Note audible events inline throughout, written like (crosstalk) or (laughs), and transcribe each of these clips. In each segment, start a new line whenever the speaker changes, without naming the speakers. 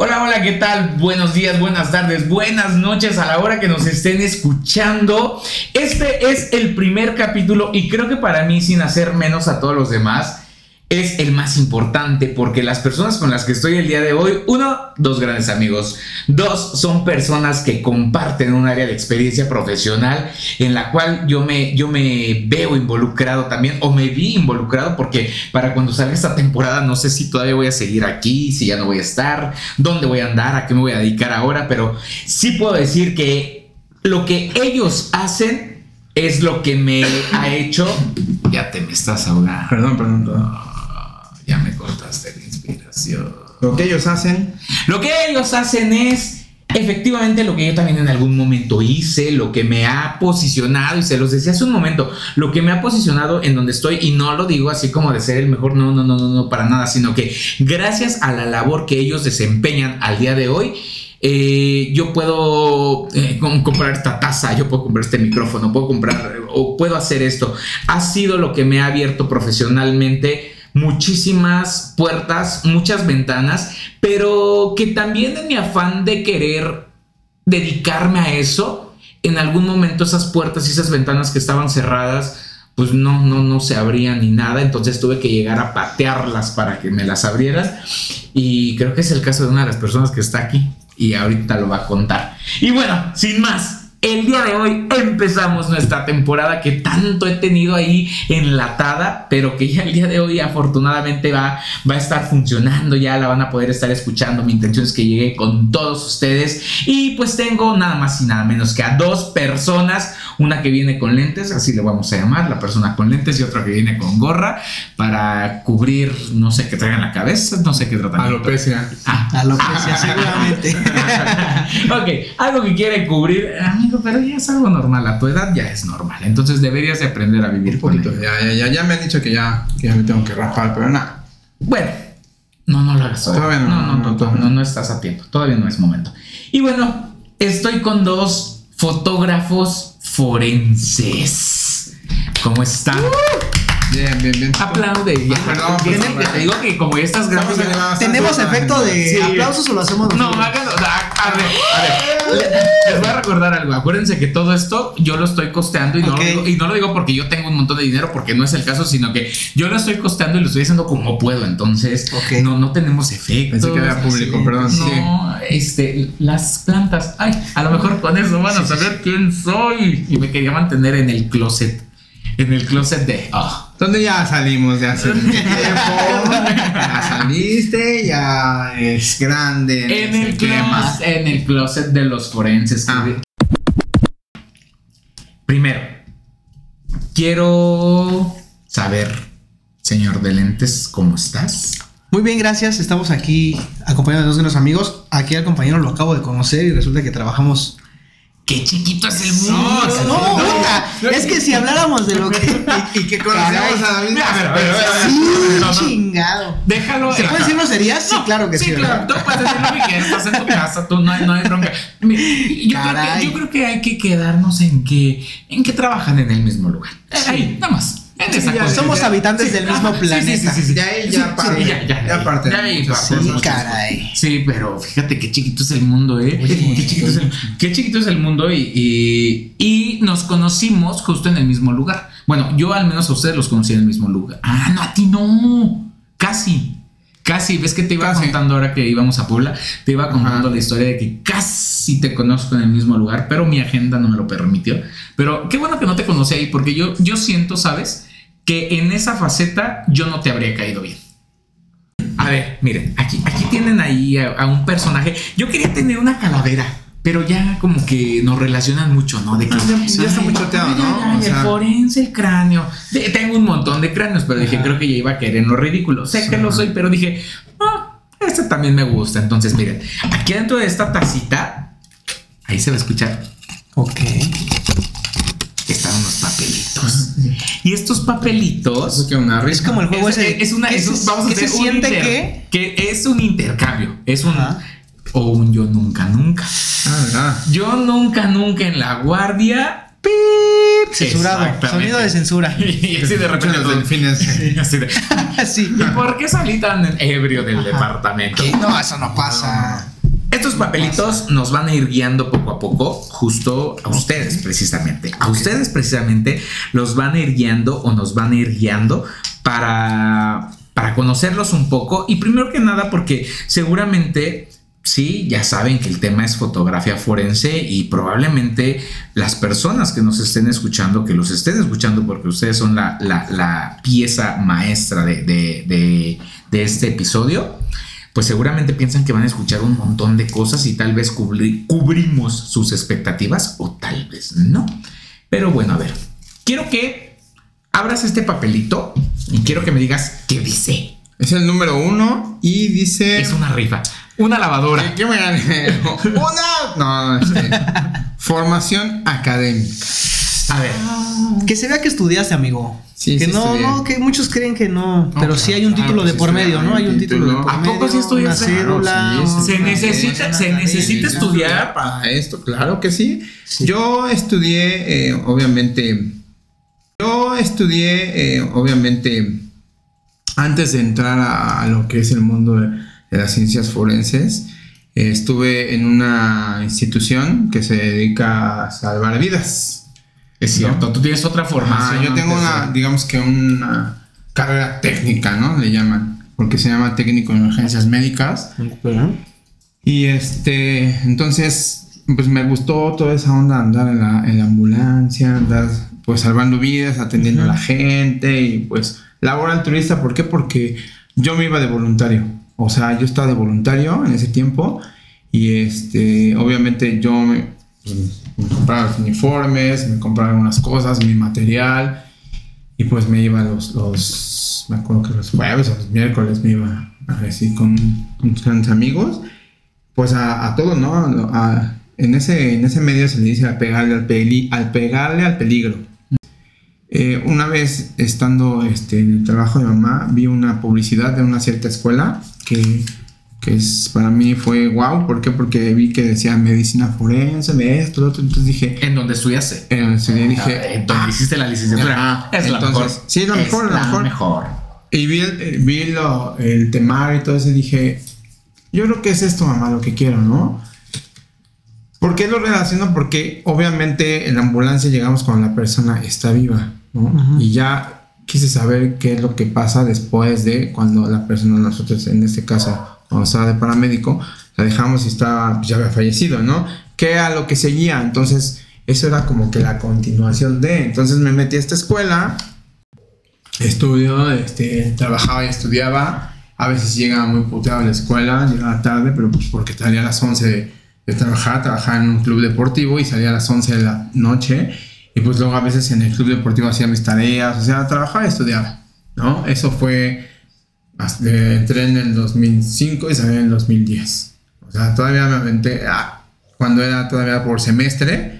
Hola, hola, ¿qué tal? Buenos días, buenas tardes, buenas noches a la hora que nos estén escuchando. Este es el primer capítulo y creo que para mí, sin hacer menos a todos los demás, es el más importante porque las personas con las que estoy el día de hoy, uno, dos grandes amigos, dos, son personas que comparten un área de experiencia profesional en la cual yo me, yo me veo involucrado también o me vi involucrado porque para cuando salga esta temporada no sé si todavía voy a seguir aquí, si ya no voy a estar, dónde voy a andar, a qué me voy a dedicar ahora, pero sí puedo decir que lo que ellos hacen es lo que me ha hecho... Ya te me estás ahogando.
Perdón, perdón, perdón.
Ya me cortaste la inspiración.
Lo que ellos hacen.
Lo que ellos hacen es efectivamente lo que yo también en algún momento hice, lo que me ha posicionado, y se los decía hace un momento, lo que me ha posicionado en donde estoy, y no lo digo así como de ser el mejor, no, no, no, no, no, para nada, sino que gracias a la labor que ellos desempeñan al día de hoy, eh, yo puedo eh, comprar esta taza, yo puedo comprar este micrófono, puedo comprar o puedo hacer esto. Ha sido lo que me ha abierto profesionalmente muchísimas puertas, muchas ventanas, pero que también en mi afán de querer dedicarme a eso, en algún momento esas puertas y esas ventanas que estaban cerradas, pues no, no, no se abrían ni nada, entonces tuve que llegar a patearlas para que me las abrieran y creo que es el caso de una de las personas que está aquí y ahorita lo va a contar. Y bueno, sin más, el día de hoy empezamos nuestra temporada que tanto he tenido ahí enlatada, pero que ya el día de hoy afortunadamente va, va a estar funcionando, ya la van a poder estar escuchando. Mi intención es que llegue con todos ustedes y pues tengo nada más y nada menos que a dos personas, una que viene con lentes, así le vamos a llamar, la persona con lentes y otra que viene con gorra para cubrir, no sé qué traiga en la cabeza, no sé qué tratamiento.
Alopecia.
Ah, alopecia, (laughs) seguramente. (laughs)
ok, algo que quiere cubrir pero ya es algo normal, a tu edad ya es normal, entonces deberías de aprender a vivir con ello.
Ya, ya, ya, ya me han dicho que ya, que ya me tengo que rapar, pero nada.
Bueno, no, no lo hagas.
Todavía no.
No, no, no,
todavía
no, no estás a tiempo, todavía no es momento. Y bueno, estoy con dos fotógrafos forenses. ¿Cómo están?
Bien, bien, bien.
Aplaude. Ya.
Perdón, perdón.
te digo que como ya estás
en-
¿Tenemos efecto de
Sí.
aplausos o lo hacemos
No, háganlo. A, a ver, a ver. Le- Les voy a recordar algo. Acuérdense que todo esto yo lo estoy costeando y no, lo digo, y no lo digo porque yo tengo un montón de dinero, porque no es el caso, sino que yo lo estoy costeando y lo estoy haciendo como puedo. Entonces, no, no tenemos efectos.
Pensé que era público,
así.
perdón, sí.
No, este, las plantas. Ay, a lo mejor con eso van a saber quién soy. Y me quería mantener en el closet. En el closet de. ah.
¿Dónde ya salimos de hace mucho tiempo? Ya saliste, ya es grande.
En
no
el, closet, en el closet de los forenses.
Ah.
Primero, quiero saber, señor de lentes, ¿cómo estás?
Muy bien, gracias. Estamos aquí acompañados de dos de los amigos. Aquí al compañero lo acabo de conocer y resulta que trabajamos.
¡Qué chiquito es el mundo!
No,
No,
no,
puta,
no,
es que si hablamos de lo (laughs) que.
Y, y que conocemos a David.
A ver, a ver, a ver, a ver.
Sí,
No, no.
chingado.
Déjalo.
¿Se puede decir groserías? Sí,
No,
claro que sí.
Sí, claro. Tú puedes decir lo que quieras. Estás en tu casa, tú no hay, no hay bronca. Mira, Yo creo,
Caray.
que, yo creo que hay que quedarnos en que, en que trabajan en el mismo lugar. Ahí, nada más.
Ya.
Somos habitantes del mismo
Ajá, sí, sí,
planeta.
sí, sí, sí.
Ya ahí, ya parte.
sí, ya, ya,
Ya parte. Sí,
caray.
Sí, pero fíjate qué chiquito es el mundo, ¿eh?
Oye,
qué, chiquito es el, qué chiquito es el mundo y, y, y nos conocimos justo en el mismo lugar. Bueno, yo al menos a ustedes los conocí en el mismo lugar. Ah, no, a ti no. Casi. Casi, ves que te iba
Casi.
contando ahora que íbamos a Puebla, te iba contando
Ajá.
la historia de que casi te conozco en el mismo lugar, pero mi agenda no me lo permitió. Pero qué bueno que no te conocí ahí, porque yo, yo siento, ¿sabes? Que en esa faceta yo no te habría caído bien. A ver, miren, aquí, aquí tienen ahí a, a un personaje. Yo quería tener una calavera, pero ya como que nos relacionan mucho, ¿no? De que
Ah, ya- ya está muy choteado, ¿no?
ay,
O
el forense, el cráneo. De- tengo un montón de cráneos, pero dije, creo que ya iba a querer en lo ridículo. Sé que lo soy, pero dije, ah, este también me gusta. Entonces, miren, aquí dentro de esta tacita, ahí se va a escuchar,
Ok.
Están unos papelitos. Y estos papelitos.
Eso que una
Es como el juego
Es,
ese.
es una,
¿qué
es vamos a
qué se
hacer un
siente
inter-
que?
que es un intercambio, es un
Ajá.
o un yo nunca nunca.
Ah, ¿verdad?
Yo nunca nunca en la guardia.
Pip, censurado. Sonido de censura. (laughs)
Y así de repente
los delfines.
y (laughs) así de- (laughs)
sí.
¿Y por qué salí tan ebrio del departamento?
¿Qué? No, eso no pasa.
Estos papelitos nos van a ir guiando poco a poco, justo a ustedes precisamente. A ustedes precisamente los van a ir guiando o nos van a ir guiando para, para conocerlos un poco. Y primero que nada porque seguramente sí, ya saben que el tema es fotografía forense y probablemente las personas que nos estén escuchando, que los estén escuchando porque ustedes son la, la- la pieza maestra de, de- de- de este episodio, pues seguramente piensan que van a escuchar un montón de cosas y tal vez cubri- cubrimos sus expectativas o tal vez no. Pero bueno, a ver, quiero que abras este papelito y quiero que me digas qué dice.
Es el número uno y dice.
Es una rifa, una lavadora.
¿Qué, qué me gané? Una. No, este, formación académica.
A ver,
Que se vea que estudiaste, amigo.
Sí,
que
sí
no,
estudié.
no, que muchos creen que no, pero sí hay un título de por medio, ¿no?
hay un
título de por
¿A
medio.
poco sí estudiaste?
Cédula.
Sí,
Se necesita- se necesita estudiar.
para esto, claro que sí.
Sí.
Yo estudié, eh, obviamente. Yo estudié, eh, obviamente, antes de entrar a, a lo que es el mundo de, de las ciencias forenses, eh, estuve en una institución que se dedica a salvar vidas.
Es cierto, tú tienes otra formación.
Ah, yo tengo
de-
una, digamos que una carrera técnica, ¿no? Le llaman, porque se llama técnico en emergencias médicas. Y este, entonces, pues me gustó toda esa onda, andar en la, en la ambulancia, andar pues salvando vidas, atendiendo a la gente y pues labor altruista. ¿Por qué? Porque yo me iba de voluntario. O sea, yo estaba de voluntario en ese tiempo y este, obviamente yo me, me compraba uniformes, me compraba algunas cosas, mi material y pues me iba los, los me acuerdo que los jueves o los miércoles me iba así con, con unos amigos pues a, a todo, ¿no? A- en, ese, en ese medio se le dice a pegarle al, peli- al pegarle al peligro. Eh, una vez estando este, en el trabajo de mamá, vi una publicidad de una cierta escuela que, que es, para mí fue wow. ¿Por qué? Porque vi que decía medicina forense, de esto, lo otro. Entonces dije,
En donde estudiaste.
eh, estudié, dije,
Ah, en donde hiciste la licenciatura.
Ajá.
es la
Entonces,
mejor.
sí, es la mejor,
Es
la mejor.
mejor.
Y vi, el, vi lo- el temario y todo eso y dije, yo creo que es esto, mamá, lo que quiero, ¿no? ¿Por qué lo relaciono? Porque obviamente en la ambulancia llegamos cuando la persona está viva, ¿no? Y ya quise saber qué es lo que pasa después de cuando la persona, nosotros en este caso, cuando estaba de paramédico, la dejamos y estaba, pues, ya había fallecido, ¿no? ¿Qué era lo que seguía? Entonces, eso era como que la continuación de. Entonces me metí a esta escuela, estudio, este, trabajaba y estudiaba. A veces llegaba muy puteado a la escuela, llegaba tarde, pero pues porque salía a las 11 de, de trabajar, trabajaba en un club deportivo y salía a las 11 de la noche. Y pues luego a veces en el club deportivo hacía mis tareas, o sea, trabajaba y estudiaba, ¿no? Eso fue, hasta- eh, entré en el 2005 y salí en el 2010. O sea, todavía me aventé, ah, cuando era todavía por semestre.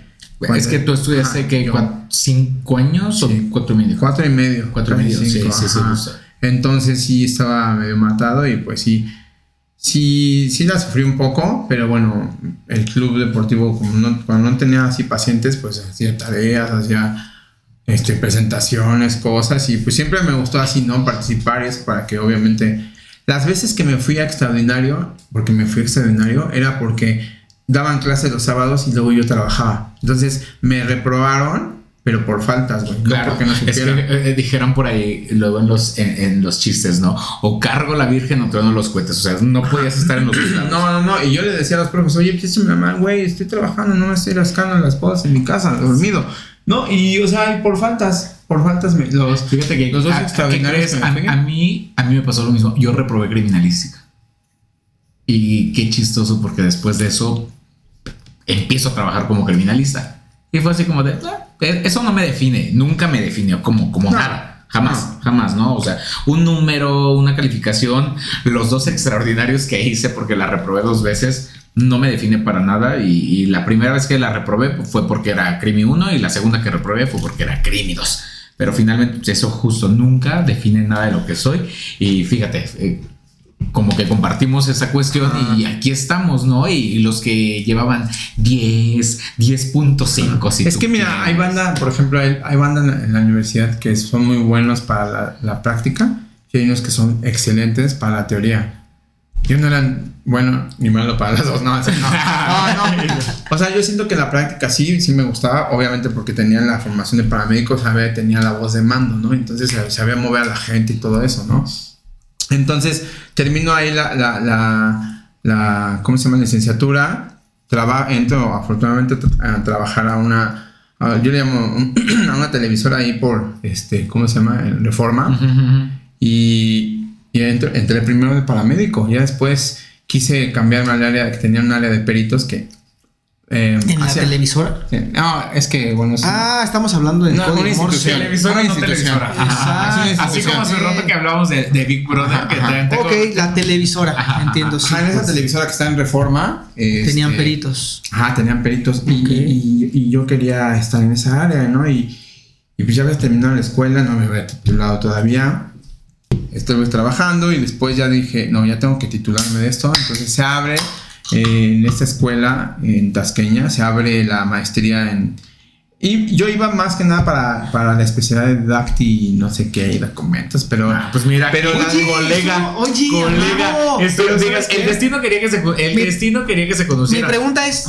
Es que tú estudiaste
Ajá,
que
yo-
cinco años
Sí.
o cuatro y medio.
Cuatro y medio.
Cuatro y medio, sí,
cinco,
sí, sí.
Entonces sí estaba medio matado y pues sí, sí, sí la sufrí un poco, pero bueno, el club deportivo, como no, cuando no tenía así pacientes, pues hacía tareas, hacía este, presentaciones, cosas y pues siempre me gustó así, ¿no? Participar y eso para que obviamente las veces que me fui a extraordinario, porque me fui a extraordinario, era porque daban clases los sábados y luego yo trabajaba. Entonces me reprobaron, pero por faltas, güey. no
Claro,
porque no
es que
supiera.
eh, dijeron por ahí, luego en los, en, en los chistes, ¿no? O cargo la virgen o trueno los cohetes. O sea, no podías estar en los dos lados. (laughs)
No, no, no. Y yo le decía a los profes, oye, pues mi mamá, güey, estoy trabajando, no me estoy rascando las podas en mi casa, dormido. No, y o sea, y por faltas, por faltas me, los.
Fíjate que
Los dos
¿a- ¿qué
extraordinarios que
A, mí, a mí me pasó lo mismo. Yo reprobé criminalística. Y qué chistoso porque después de eso empiezo a trabajar como criminalista. Y fue así como de, "Ah, eso no me define, nunca me definió como, como
No,
nada. Jamás,
no.
jamás, ¿no? O sea, un número, una calificación, los dos extraordinarios que hice porque la reprobé dos veces, no me define para nada. Y, y la primera vez que la reprobé fue porque era Crimi 1 y la segunda que reprobé fue porque era Crimi 2. Pero finalmente pues, eso justo nunca define nada de lo que soy. Y fíjate, eh, como que compartimos esa cuestión y aquí estamos, ¿no? Y, y los que llevaban 10, 10.5. si
es que mira,
quieres.
hay banda, por ejemplo, hay, hay banda en la, en la universidad que son muy buenos para la, la práctica y hay unos que son excelentes para la teoría. Yo no era bueno ni malo para las dos, no, no, (laughs) no, no. O sea, yo siento que la práctica sí, sí me gustaba, obviamente porque tenía la formación de paramédico, sabía, tenía la voz de mando, ¿no? Entonces sabía mover a la gente y todo eso, ¿no? Entonces termino ahí la, la, la, la ¿cómo se llama? Licenciatura, traba, entro afortunadamente a trabajar a una, yo le llamo (clears throat) a una televisora ahí por, este, ¿cómo se llama? Reforma. Y y entré, primero de paramédico. Ya después quise cambiarme al área, que tenía un área de peritos que.
Eh, ¿En la televisora?
No, es que, bueno.
ah, estamos hablando de
no, una institución. Televisora, no televisora. Así como hace rato que hablamos de, Big Brother. Que
ok, la televisora. entiendo.
en esa televisora que está en reforma.
tenían este, peritos.
Ajá, tenían peritos. Y, y, yo quería estar en esa área, ¿no? Y, y pues ya había terminado la escuela, no me había titulado todavía estuve trabajando y después ya dije, no, ya tengo que titularme de esto. Entonces se abre eh, en esta escuela en Tasqueña, se abre la maestría en... Y yo iba más que nada para, para la especialidad de Dacti y no sé qué, y documentos, pero...
Ah, pues mira,
pero
la colega,
oye,
colega, el destino quería que se, el destino quería que se conociera.
Mi pregunta es,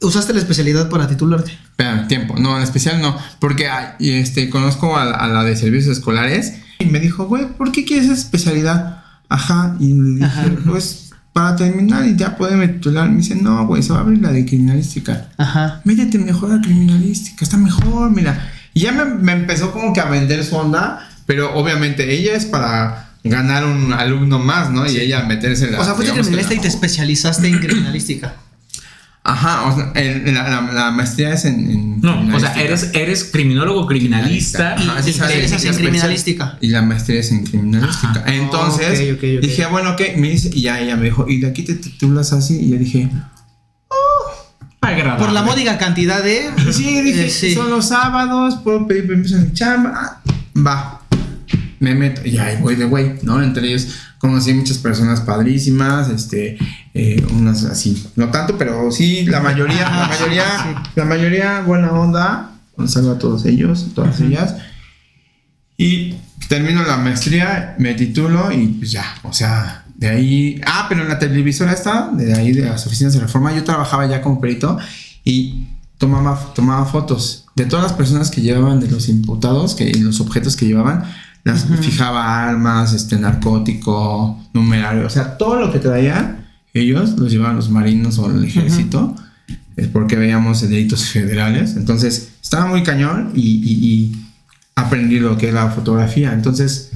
¿usaste la especialidad para titularte?
Espera, tiempo, no, en especial no, porque este, conozco a, a la de servicios escolares y me dijo, güey, ¿por qué quieres esa especialidad? Ajá. Y le dije, pues para terminar y ya poderme titular. Me dice, no, güey, se va a abrir la de criminalística. Ajá. Métete mejor a criminalística, está mejor, mira. Y ya me, empezó como que a vender su onda, pero obviamente ella es para ganar un alumno más, ¿no? Y ella meterse en
la... O sea, fuiste criminalista y te especializaste en criminalística.
Ajá, o sea, la, maestría es en,
No, o sea, eres, eres criminólogo criminalista.
Y, Ajá, sí, en criminalística.
Y la maestría es en criminalística. Entonces, dije, bueno, ok, me dice, y ya ella me dijo, y de aquí te titulas así, y yo dije,
oh, Por la módica cantidad de.
Sí, (laughs) dije, eh, son los sábados, puedo pedir permiso en mi chamba. Va, me meto, y ahí voy de güey, ¿no? Entre ellos conocí muchas personas padrísimas, este, eh, unas así, no tanto, pero sí, la mayoría, la mayoría, la mayoría buena onda, un saludo a todos ellos, todas ellas, y termino la maestría, me titulo y pues ya, o sea, de ahí, ah, pero en la televisora está, de ahí de las oficinas de reforma, yo trabajaba ya como perito y tomaba, tomaba fotos de todas las personas que llevaban, de los imputados, que los objetos que llevaban, las, fijaba armas, este, narcótico, numerario, o sea, todo lo que traían ellos los llevaban los marinos o el ejército, es porque veíamos delitos federales, entonces estaba muy cañón y, aprendí lo que es la fotografía, entonces...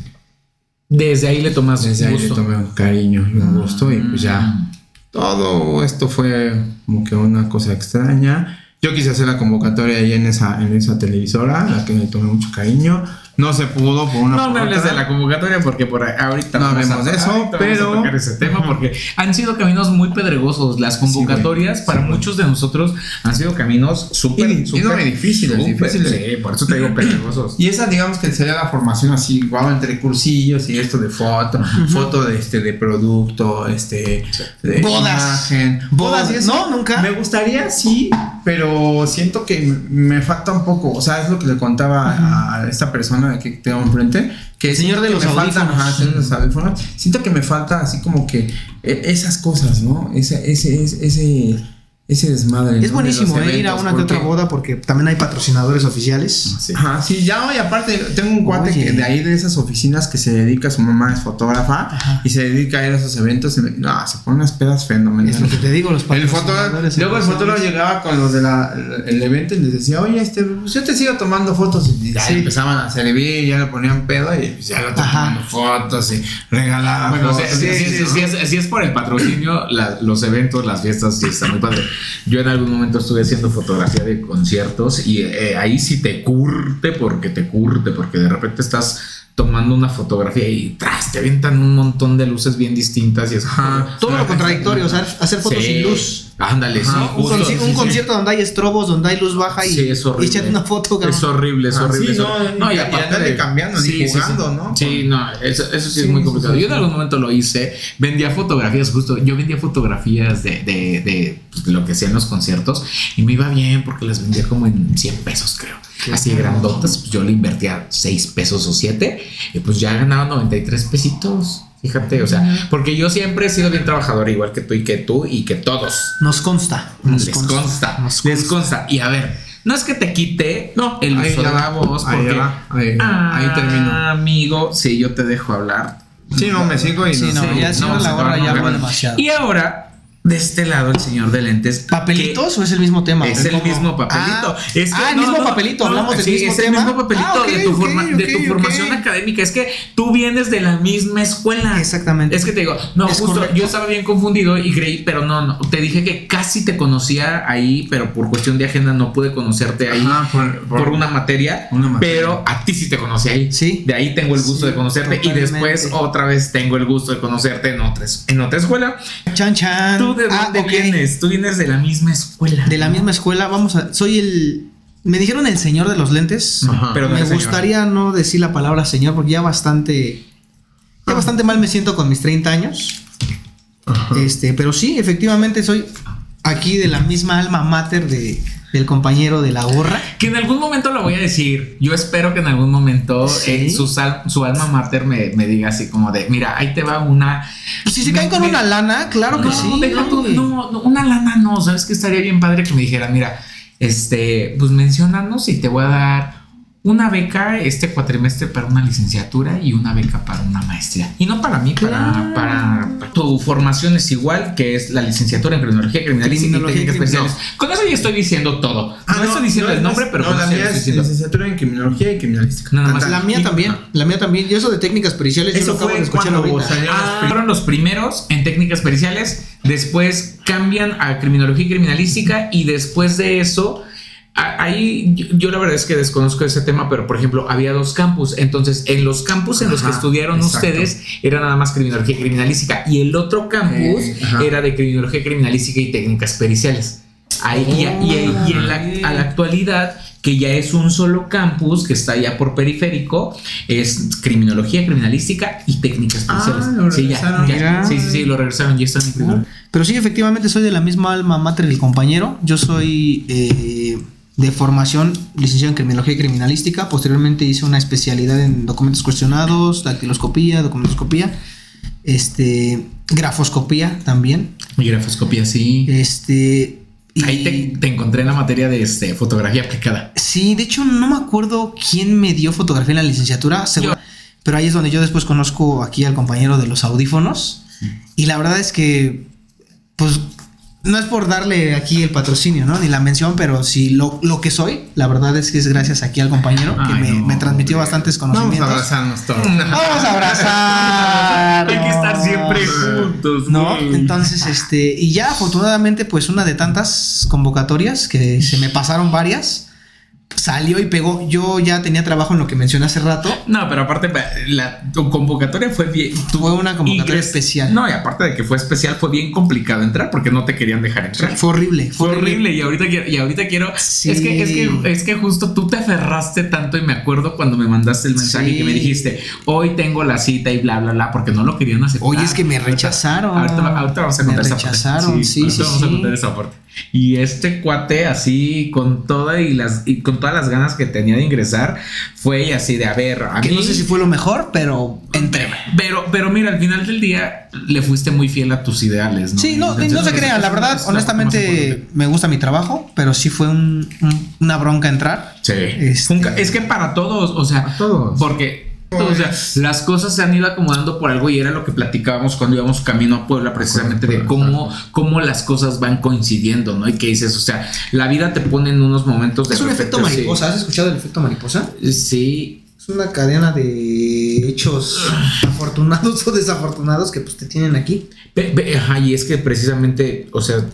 Desde ahí le tomas
Desde ahí le tomé un cariño y un gusto y pues ya mm. todo esto fue como que una cosa extraña. Yo quise hacer la convocatoria ahí en esa, en esa televisora, a la que me tomé mucho cariño. No se pudo por una
No me hables de la convocatoria porque por ahorita
no hablemos de eso, pero
tocar ese tema porque han sido caminos muy pedregosos. Las convocatorias para muchos de nosotros han sido caminos súper
súper difíciles, difíciles.
Sí, por eso te digo pedregosos.
Y esa digamos que sería la formación así, igual entre cursillos y esto de foto, foto de este de producto, este de
bodas, imagen, bodas, no, nunca.
Me gustaría sí, pero siento que me falta un poco, o sea, es lo que le contaba a esta persona que tengo enfrente, que
el señor de los
audífonos. Siento que me falta así como que e, esas cosas, ¿no? Ese, ese, ese, ese desmadre.
Es buenísimo eh, ir a una que otra boda porque también hay patrocinadores oficiales.
Sí. Ajá, sí, ya y aparte tengo un cuate que de ahí de esas oficinas que se dedica, su mamá es fotógrafa y se dedica a ir a esos eventos. no, se pone unas pedas fenomenales.
Es lo que te digo, los
patrocinadores. luego el fotógrafo llegaba con los del el evento y les decía, oye, este, pues yo te sigo tomando fotos. Y ya empezaban a servir y ya le ponían pedo y pues ya lo tomando fotos y regalaban
bueno, Si, es, si, es, por el patrocinio, los eventos, las fiestas, sí están muy padre. Yo en algún momento estuve haciendo fotografía de conciertos y eh, ahí sí te curte porque te curte, porque de repente estás tomando una fotografía y tras te avientan un montón de luces bien distintas y es
todo lo contradictorio, o sea, hacer fotos sin luz.
Ándale, sí.
Un, concierto donde hay estrobos, donde hay luz baja y,
sí, es horrible.
una foto.
Es horrible, es horrible.
Sí, no, y, y, cambiando, ni jugando, ¿no?
Sí, no, eso, eso sí, es muy complicado. Yo en algún momento lo hice, vendía fotografías, justo, yo vendía fotografías de, de, de, pues, lo que hacían los conciertos y me iba bien porque las vendía como en 100 pesos, creo. Así grandotas, pues yo le invertía 6 pesos o 7 y pues ya ganaba 93 pesitos. Fíjate, o sea, porque yo siempre he sido bien trabajador, igual que tú y que tú y que todos.
Nos consta. Nos
les consta, les consta. Y a ver, no es que te quite no, el uso de la voz, porque
ahí, ahí, termino.
Amigo, si yo te dejo hablar.
Sí, no, me sigo y
sí, no, ya no, la hora ya demasiado.
Y ahora de este lado el señor de lentes.
¿Papelitos o es el mismo tema?
Es el mismo papelito.
Ah, es ah, el mismo papelito, hablamos del mismo
es el mismo papelito ah, de tu, de tu formación académica. Es que tú vienes de la misma escuela.
Exactamente.
Es que te digo, no, justo yo estaba bien confundido y creí, pero no, no, te dije que casi te conocía ahí, pero por cuestión de agenda no pude conocerte ahí por, una, materia, pero a ti sí te conocí ahí.
Sí.
De ahí tengo el gusto de conocerte y después otra vez tengo el gusto de conocerte en otra, en otra escuela.
Chan, chan
de ah, dónde vienes? Tú vienes de la misma escuela.
De la misma escuela, vamos a. Soy el. Me dijeron el señor de los lentes, pero me gustaría no decir la palabra señor porque ya bastante. Ya bastante mal me siento con mis 30 años. Este, pero sí, efectivamente soy aquí de la misma alma mater de, del compañero de la gorra.
Que en algún momento lo voy a decir. Yo espero que en algún momento eh, su, su, alma mater me, diga así como de, mira, ahí te va una...
Pues si se caen con una lana, claro que sí.
no, no, una lana no, sabes que estaría bien padre que me dijera, mira, este, pues mencionanos y te voy a dar una beca este cuatrimestre para una licenciatura y una beca para una maestría. Y no para mí, para, para, tu formación es igual, que es la licenciatura en criminología criminalística y técnicas especiales. Con eso ya estoy diciendo todo.
Ah,
no, estoy diciendo el nombre, pero
no, la mía es licenciatura en criminología y criminalística.
Nada más. La mía también, la mía también. Y eso de técnicas periciales,
eso fue cuando ah, fueron los primeros en técnicas periciales, después cambian a criminología y criminalística y después de eso Ahí yo, la verdad es que desconozco ese tema, pero por ejemplo había dos campus, entonces en los campus en los que estudiaron ustedes era nada más criminología criminalística. Y el otro campus era de criminología criminalística y técnicas periciales. Ahí, y, en la, a la actualidad, que ya es un solo campus que está ya por periférico, es criminología criminalística y técnicas ah, periciales. sí, ya, sí, sí, sí, lo regresaron, ya están en
Pero sí, efectivamente soy de la misma alma mater del compañero. Yo soy eh, de formación, licenciado en criminología y criminalística. Posteriormente hice una especialidad en documentos cuestionados, dactiloscopía, documentoscopía, este, grafoscopía también.
Y grafoscopía, sí.
Este.
Ahí te, encontré en la materia de este, fotografía aplicada.
Sí, de hecho no me acuerdo quién me dio fotografía en la licenciatura, pero ahí es donde yo después conozco aquí al compañero de los audífonos. Y la verdad es que, pues no es por darle aquí el patrocinio, ¿no? Ni la mención, pero sí lo, lo que soy, la verdad es que es gracias aquí al compañero que me, transmitió bastantes conocimientos.
Vamos a abrazarnos todos. (laughs)
Vamos a abrazar.
Hay que estar siempre juntos.
¿No? Entonces, este, y ya afortunadamente, pues una de tantas convocatorias que se me pasaron varias salió y pegó. Yo ya tenía trabajo en lo que mencioné hace rato.
No, pero aparte, la tu convocatoria fue bien.
Fue una convocatoria especial.
No, y aparte de que fue especial, fue bien complicado entrar porque no te querían dejar entrar.
Fue horrible.
Fue, horrible. Y ahorita quiero, y ahorita quiero. Es, que, es, que, es que justo tú te aferraste tanto y me acuerdo cuando me mandaste el mensaje que me dijiste, hoy tengo la cita y bla, bla, bla, porque no lo querían aceptar.
Oye, es que me rechazaron.
Ahorita, ahorita vamos a contar
me rechazaron, Sí, sí,
vamos a contar esa parte. Y este cuate así con toda y las y con todas las ganas que tenía de ingresar fue así de a ver, a
que no sé si fue lo mejor, pero entré.
Pero pero mira, al final del día le fuiste muy fiel a tus ideales, ¿no?
Sí, no, no se crean, la verdad, honestamente me gusta mi trabajo, pero sí fue una bronca entrar.
Sí. Este, es que para todos, o sea, todos. Porque o sea, las cosas se han ido acomodando por algo y era lo que platicábamos cuando íbamos camino a Puebla, precisamente de cómo, cómo las cosas van coincidiendo, ¿no? Y que dices, o sea, la vida te pone en unos momentos
de. Es un efecto mariposa, ¿has escuchado el efecto mariposa?
Sí.
Es una cadena de hechos afortunados (laughs) o desafortunados que pues te tienen aquí.
Ajá, y es que precisamente, o sea,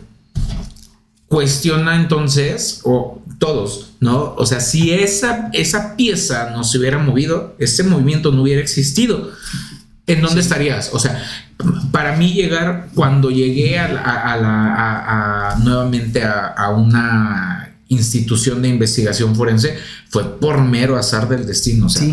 cuestiona entonces, o todos, ¿no? O sea, si esa, esa pieza no se hubiera movido, ese movimiento no hubiera existido, ¿en dónde estarías? O sea, para mí llegar, cuando llegué a, la, nuevamente a, una institución de investigación forense fue por mero azar del destino, o sea,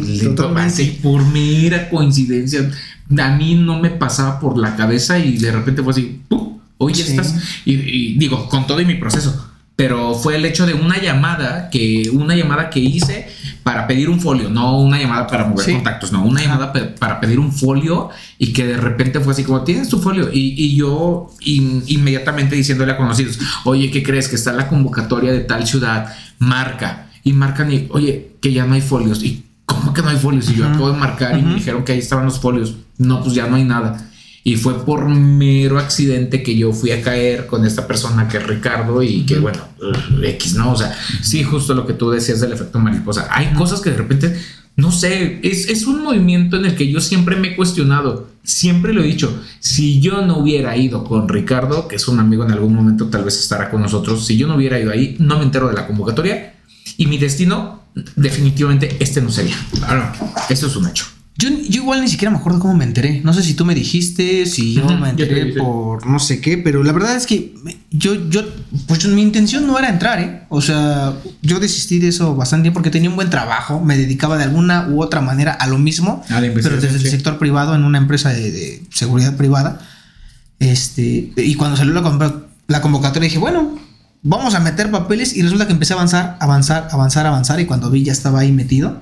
por mera coincidencia, a mí no me pasaba por la cabeza y de repente fue así, ¡pum! Hoy estás, y, digo, con todo y mi proceso, pero fue el hecho de una llamada que, una llamada que hice para pedir un folio, no una llamada para mover
Sí.
contactos, no, una llamada pe- para pedir un folio y que de repente fue así como, tienes tu folio y, y yo in- inmediatamente diciéndole a conocidos, oye, ¿qué crees? Que está la convocatoria de tal ciudad, marca y marcan y, oye, que ya no hay folios y ¿cómo que no hay folios? Y yo acabo de marcar y me dijeron que ahí estaban los folios, no, pues ya no hay nada. Y fue por mero accidente que yo fui a caer con esta persona que es Ricardo y que bueno, eh, X, ¿no? O sea, sí, justo lo que tú decías del efecto mariposa. Hay cosas que de repente, no sé, es, es un movimiento en el que yo siempre me he cuestionado, siempre lo he dicho, si yo no hubiera ido con Ricardo, que es un amigo en algún momento tal vez estará con nosotros, si yo no hubiera ido ahí, no me entero de la convocatoria y mi destino, definitivamente este no sería.
Claro.
Eso es un hecho.
Yo, yo igual ni siquiera me acuerdo cómo me enteré. No sé si tú me dijiste, si yo me
yo te
enteré
dije.
por no sé qué, pero la verdad es que yo, yo, pues mi intención no era entrar, ¿eh? O sea, yo desistí de eso bastante porque tenía un buen trabajo, me dedicaba de alguna u otra manera a lo mismo,
A
pero desde el
sí.
sector privado en una empresa de, de seguridad privada. Este, y cuando salió la, la convocatoria dije, bueno, vamos a meter papeles y resulta que empecé a avanzar, avanzar, avanzar, avanzar y cuando vi ya estaba ahí metido.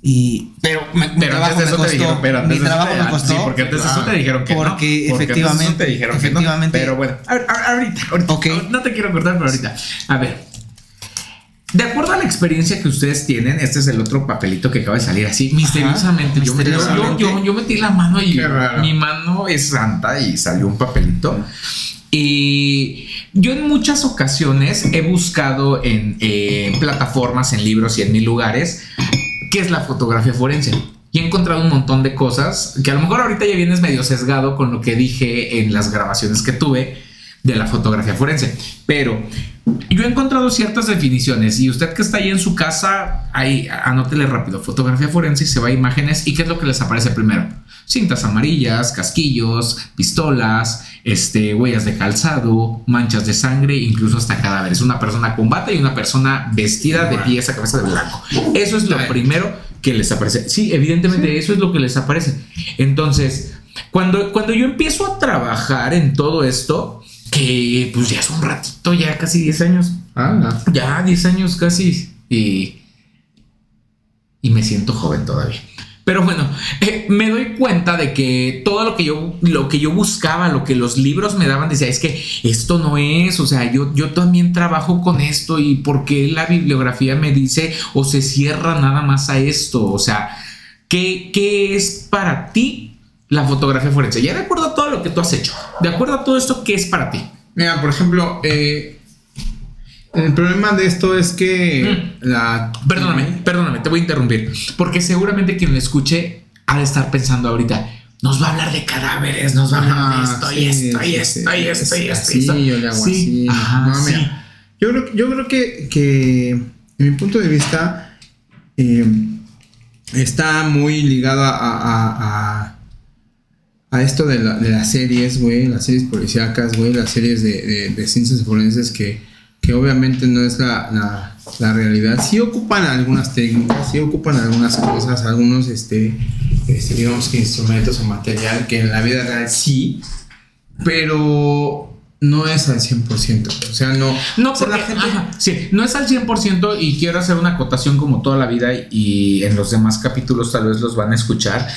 Y, pero me, mi
Pero
trabajo
antes de
me
eso te
costó,
dijeron, pero antes
mi trabajo
te-
me costó.
Sí, porque antes de eso te dijeron que no.
Porque
de eso
efectivamente,
te dijeron que no.
efectivamente.
Pero bueno, a ver, a- ahorita, ahorita,
Ok.
no te quiero cortar, pero ahorita. A ver. De acuerdo a la experiencia que ustedes tienen, este es el otro papelito que acaba de salir así misteriosamente. Yo, metí-
misteriosamente.
yo- yo- yo metí la mano y mi mano es santa y salió un papelito. Y yo en muchas ocasiones he buscado en eh, plataformas, en libros y en mil lugares qué es la fotografía forense. Y he encontrado un montón de cosas que a lo mejor ahorita ya vienes medio sesgado con lo que dije en las grabaciones que tuve de la fotografía forense. Pero yo he encontrado ciertas definiciones y usted que está ahí en su casa, ahí anótele rápido, fotografía forense y se va a imágenes y qué es lo que les aparece primero. Cintas amarillas, casquillos, pistolas, este, huellas de calzado, manchas de sangre, incluso hasta cadáveres. Una persona con bata y una persona vestida de pies a cabeza de blanco. Eso es lo primero que les aparece. Sí, evidentemente eso es lo que les aparece. Entonces, cuando, cuando yo empiezo a trabajar en todo esto, que pues ya es un ratito, ya casi 10 años.
Ah,
Ya 10 años casi. Y, y me siento joven todavía. Pero bueno, eh, me doy cuenta de que todo lo que yo lo que yo buscaba, lo que los libros me daban, decía, es que esto no es, o sea, yo, yo también trabajo con esto y por qué la bibliografía me dice o se cierra nada más a esto, o sea, ¿qué, qué es para ti la fotografía forense? Ya de acuerdo a todo lo que tú has hecho, de acuerdo a todo esto, ¿qué es para ti?
Mira, por ejemplo, eh, el problema de esto es que la.
Perdóname, perdóname, te voy a interrumpir. Porque seguramente quien lo escuche ha de estar pensando ahorita. Nos va a hablar de cadáveres, nos va a hablar de
Ah,
esto y esto y esto y esto y esto.
sí, yo le hago
Sí,
así.
ajá,
No,
sí.
mira, Yo creo, yo creo que, que, en mi punto de vista, eh, está muy ligado a, a, a, a esto de, la- de las series, güey, las series policíacas, güey, las series de, de, ciencias forenses que, que obviamente no es la, la, la realidad. Sí ocupan algunas técnicas, sí ocupan algunas cosas, algunos, este, este, digamos que instrumentos o material que en la vida real sí, pero no es al 100%. O sea, no.
No,
o sea,
porque,
la gente-
ajá, sí, no es al 100% y quiero hacer una acotación como toda la vida y en los demás capítulos tal vez los van a escuchar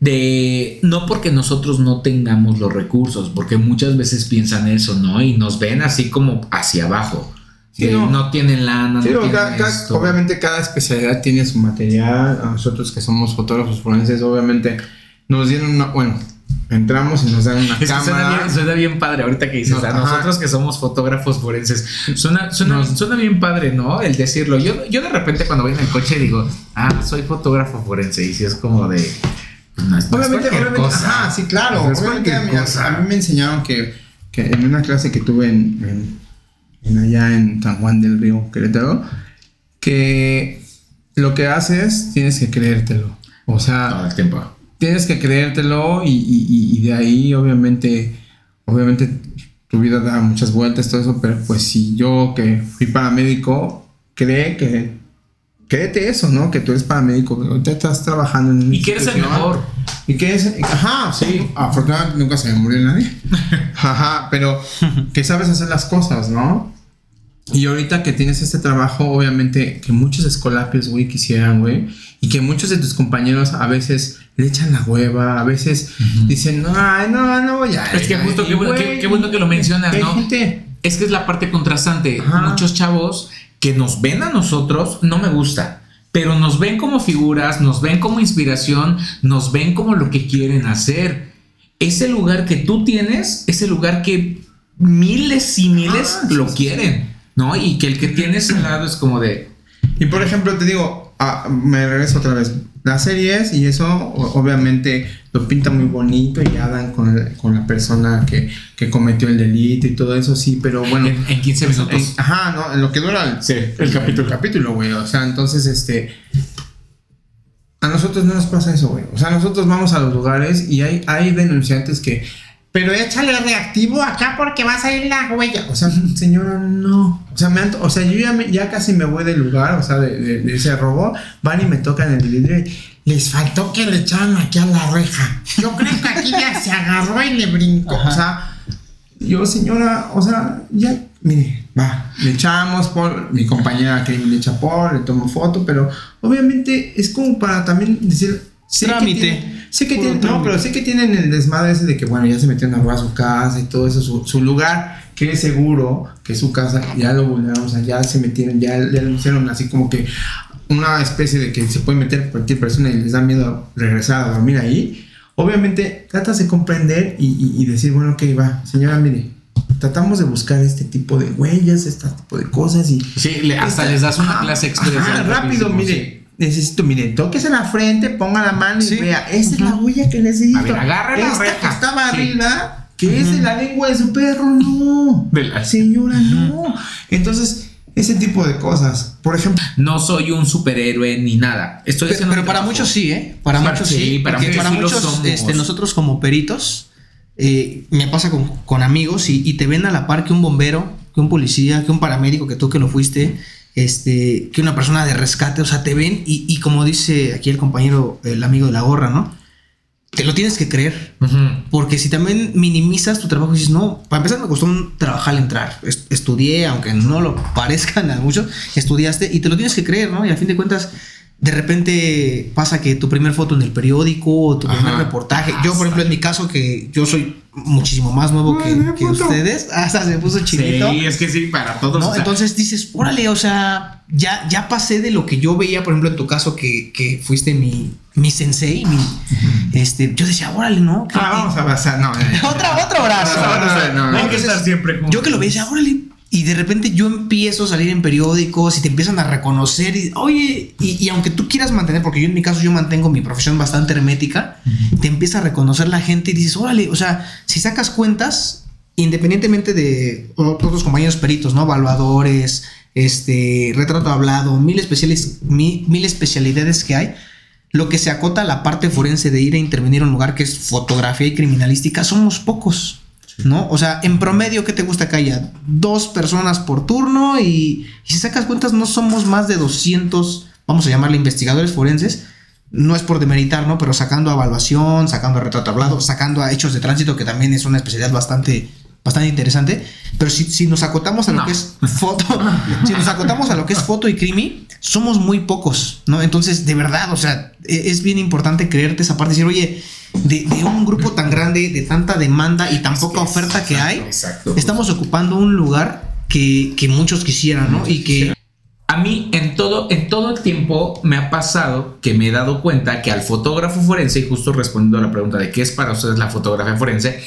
de no porque nosotros no tengamos los recursos, porque muchas veces piensan eso, ¿no? Y nos ven así como hacia abajo.
Sí, no.
no. tienen lana,
Sí,
no tienen
cada- cada-
esto.
obviamente cada especialidad tiene su material. A nosotros que somos fotógrafos forenses, obviamente nos dieron una, bueno, entramos y nos dan una (laughs)
Es que suena
cámara.
bien, suena bien padre ahorita que dices,
No,
a
ajá.
nosotros que somos fotógrafos forenses, suena, suena, suena bien padre, ¿no? El decirlo. Yo, yo de repente cuando voy en el coche digo, ah, soy fotógrafo forense, y si es como de... pues, no es, no es
Obviamente,
cosa.
ajá, sí, claro.
No es
obviamente a, mí,
cosa.
a mí me enseñaron que, que en una clase que tuve en, en- en allá en San Juan del Río, Querétaro, que lo que haces tienes que creértelo. O sea,
Todo el tiempo.
Tienes que creértelo y, y- y- y de ahí obviamente, obviamente tu vida da muchas vueltas, todo eso, pero pues si yo que fui paramédico, cree que, créete eso, ¿no? Que tú eres paramédico, que ahorita estás trabajando en
Y que eres el mejor.
Y que es, ajá, sí, afortunadamente nunca se me murió nadie. (laughs) Ajá, pero que sabes hacer las cosas, ¿no? Y ahorita que tienes este trabajo, obviamente que muchos escolapios, güey, quisieran, güey, y que muchos de tus compañeros a veces le echan la hueva, a veces dicen, no, no, no voy a.
Es que justo, qué, bueno, qué, bueno que lo mencionas, ¿no? Es que es la parte contrastante. Muchos chavos que nos ven a nosotros, no me gusta pero nos ven como figuras, nos ven como inspiración, nos ven como lo que quieren hacer. Ese lugar que tú tienes es el lugar que miles y miles ah, lo quieren, ¿no? Y que el que tienes al (clears throat) lado es como de...
Y por ejemplo, te digo, ah, me regreso otra vez. Las series y eso obviamente lo pinta muy bonito y dan con, con la persona que, que, cometió el delito y todo eso, sí, pero bueno.
En, 15 minutos.
ajá, ¿no? En lo que dura el,
sí, el, capítulo.
El capítulo, güey. O sea, entonces, este. A nosotros no nos pasa eso, güey. O sea, nosotros vamos a los lugares y hay, hay denunciantes que. Pero échale reactivo acá porque va a salir la huella. O sea, (laughs) señora, no. O sea, me o sea yo ya, ya casi me voy del lugar, o sea, de, de, ese robo. Van y me tocan el vidrio les faltó que le echaran aquí a la reja. Yo creo que aquí ya se agarró y le brincó. O sea, yo, señora, o sea, ya, mire, va, le echamos por, mi compañera que le echa por, le tomo foto, pero obviamente es como para también decir,
sé trámite.
sé que tienen, no, pero sé que tienen el desmadre ese de que, bueno, ya se metieron a robar su casa y todo eso, su, lugar, que es seguro, que es su casa, ya lo vulneraron, o sea, ya se metieron, ya, ya lo hicieron así como que una especie de que se puede meter cualquier persona y les da miedo regresar a dormir ahí, obviamente tratas de comprender y, decir, bueno, ok, va, señora, mire, tratamos de buscar este tipo de huellas, este tipo de cosas y...
Sí, hasta les das una clase expresa.
rápido, mire. Necesito, mire, toques en la frente, ponga la mano y vea, esta es la huella que necesito. A
ver, la
Esta que estaba arriba, que es de la lengua de su perro, no. Señora, no. Entonces, ese tipo de cosas. Por ejemplo.
No soy un superhéroe ni nada. Estoy
pero, pero para muchos sí, ¿eh? Para, muchos sí. Para muchos, este, nosotros como peritos, eh, me pasa con, amigos y, te ven a la par que un bombero, que un policía, que un paramédico, que tú que lo fuiste, este, que una persona de rescate, o sea, te ven y, y como dice aquí el compañero, el amigo de la gorra, ¿no? te lo tienes que creer. Porque si también minimizas tu trabajo y dices, no, para empezar me costó un trabajar al entrar. estudié, aunque no lo parezcan a muchos, estudiaste y te lo tienes que creer, ¿no? Y a fin de cuentas, de repente pasa que tu primer foto en el periódico, tu primer reportaje. Yo, por ejemplo, en mi caso, que yo soy muchísimo más nuevo que, ustedes, (laughs) hasta se puso chinito.
Sí, es que sí, para todos.
Entonces dices, órale, o sea, ya, ya pasé de lo que yo veía, por ejemplo, en tu caso, que, que fuiste mi, mi sensei, mi, este, yo decía, órale, ¿no?
Ah, vamos a abrazar, no. (laughs)
Otra, otro brazo.
No, no, hay que estar siempre
Yo que lo veía, órale, y de repente yo empiezo a salir en periódicos y te empiezan a reconocer y, oye, y, aunque tú quieras mantener, porque yo en mi caso yo mantengo mi profesión bastante hermética, te empieza a reconocer la gente y dices, órale, o sea, si sacas cuentas, independientemente de otros compañeros peritos, ¿no? Evaluadores, este, retrato hablado, mil, especiales, mil, mil especialidades que hay, lo que se acota a la parte forense de ir a intervenir en un lugar que es fotografía y criminalística, somos pocos. ¿No? O sea, en promedio, ¿qué te gusta que haya? Dos personas por turno y, si sacas cuentas no somos más de 200, vamos a llamarle investigadores forenses. No es por demeritar, ¿no? Pero sacando a evaluación, sacando a retrato hablado, sacando a hechos de tránsito, que también es una especialidad bastante, bastante interesante. Pero si, nos acotamos a lo que es foto, si nos acotamos a lo que es foto y crimi, somos muy pocos, ¿no? Entonces, de verdad, o sea, e, es bien importante creerte esa parte y decir, oye, de, un grupo tan grande, de tanta demanda y tan poca oferta que hay, estamos ocupando un lugar que, muchos quisieran, ¿no? Y que...
A mí en todo, en todo el tiempo me ha pasado que me he dado cuenta que al fotógrafo forense, y justo respondiendo a la pregunta de qué es para ustedes la fotografía forense,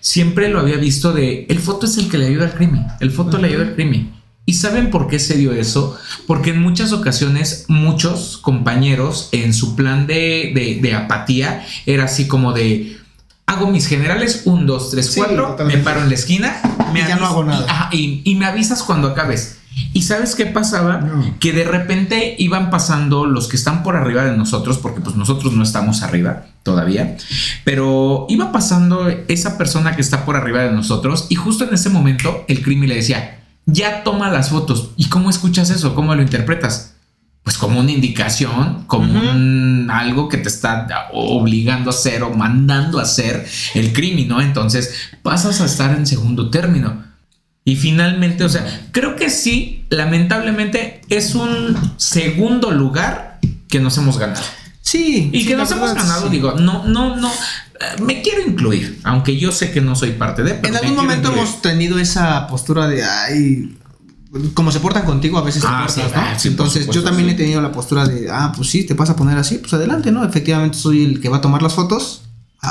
siempre lo había visto de el foto es el que le ayuda al crimen, el foto le ayuda al crimen. ¿Y saben por qué se dio eso? Porque en muchas ocasiones muchos compañeros en su plan de, apatía era así como de, hago mis generales, un, dos, tres, cuatro, me paro en la esquina, me
ya no hago nada.
Y, me avisas cuando acabes. ¿Y sabes qué pasaba? Que de repente iban pasando los que están por arriba de nosotros, porque pues nosotros no estamos arriba todavía, pero iba pasando esa persona que está por arriba de nosotros y justo en ese momento el crimen le decía, ya toma las fotos. ¿Y cómo escuchas eso? ¿Cómo lo interpretas? Pues como una indicación, como algo que te está obligando a hacer o mandando a hacer el crimen, ¿no? Entonces pasas a estar en segundo término. Y finalmente, o sea, creo que sí, lamentablemente es un segundo lugar que nos hemos ganado.
Sí.
Y que nos hemos ganado, digo, no, no, no. Eh, me quiero incluir, aunque yo sé que no soy parte de.
en algún momento hemos tenido esa postura de, ay, como se portan contigo, a veces te ah, portas, ¿no? Ah, Entonces, yo también he tenido la postura de, ah, pues sí, te vas a poner así, pues adelante, ¿no? Efectivamente, soy el que va a tomar las fotos.